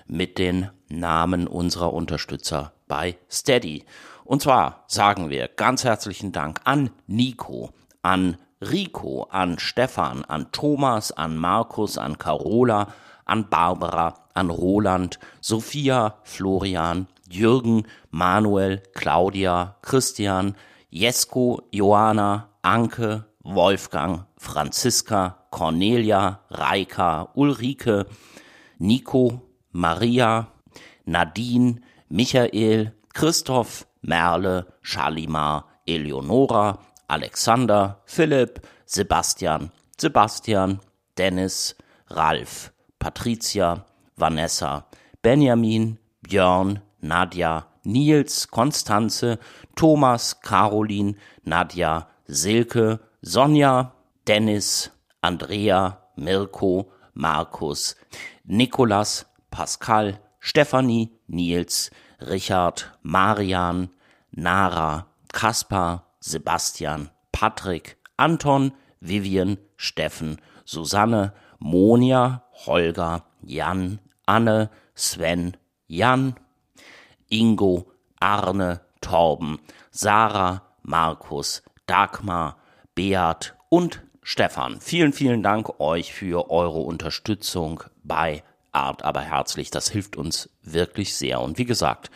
mit den Namen unserer Unterstützer bei Steady. Und zwar sagen wir ganz herzlichen Dank an Nico, an Rico, an Stefan, an Thomas, an Markus, an Carola, an Barbara, an Roland, Sophia, Florian, Jürgen, Manuel, Claudia, Christian, Jesko, Johanna, Anke, Wolfgang, Franziska, Cornelia, Reika, Ulrike, Nico, Maria, Nadine, Michael, Christoph, Merle, Shalimar, Eleonora, Alexander, Philipp, Sebastian, Sebastian, Dennis, Ralf, Patricia, Vanessa, Benjamin, Björn, Nadja, Nils, Konstanze, Thomas, Caroline, Nadja, Silke, Sonja, Dennis, Andrea, Mirko, Markus, Nikolas, Pascal, Stefanie, Nils, Richard, Marian, Nara, Kaspar, Sebastian, Patrick, Anton, Vivian, Steffen, Susanne, Monia, Holger, Jan, Anne, Sven, Jan, Ingo, Arne, Torben, Sarah, Markus, Dagmar, Beat und Stefan, vielen, vielen Dank euch für eure Unterstützung bei Art aber herzlich. Das hilft uns wirklich sehr. Und wie gesagt,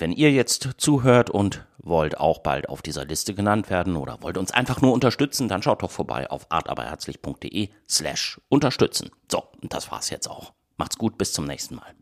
wenn ihr jetzt zuhört und wollt auch bald auf dieser Liste genannt werden oder wollt uns einfach nur unterstützen, dann schaut doch vorbei auf artaberherzlich.de slash unterstützen. So, und das war's jetzt auch. Macht's gut, bis zum nächsten Mal.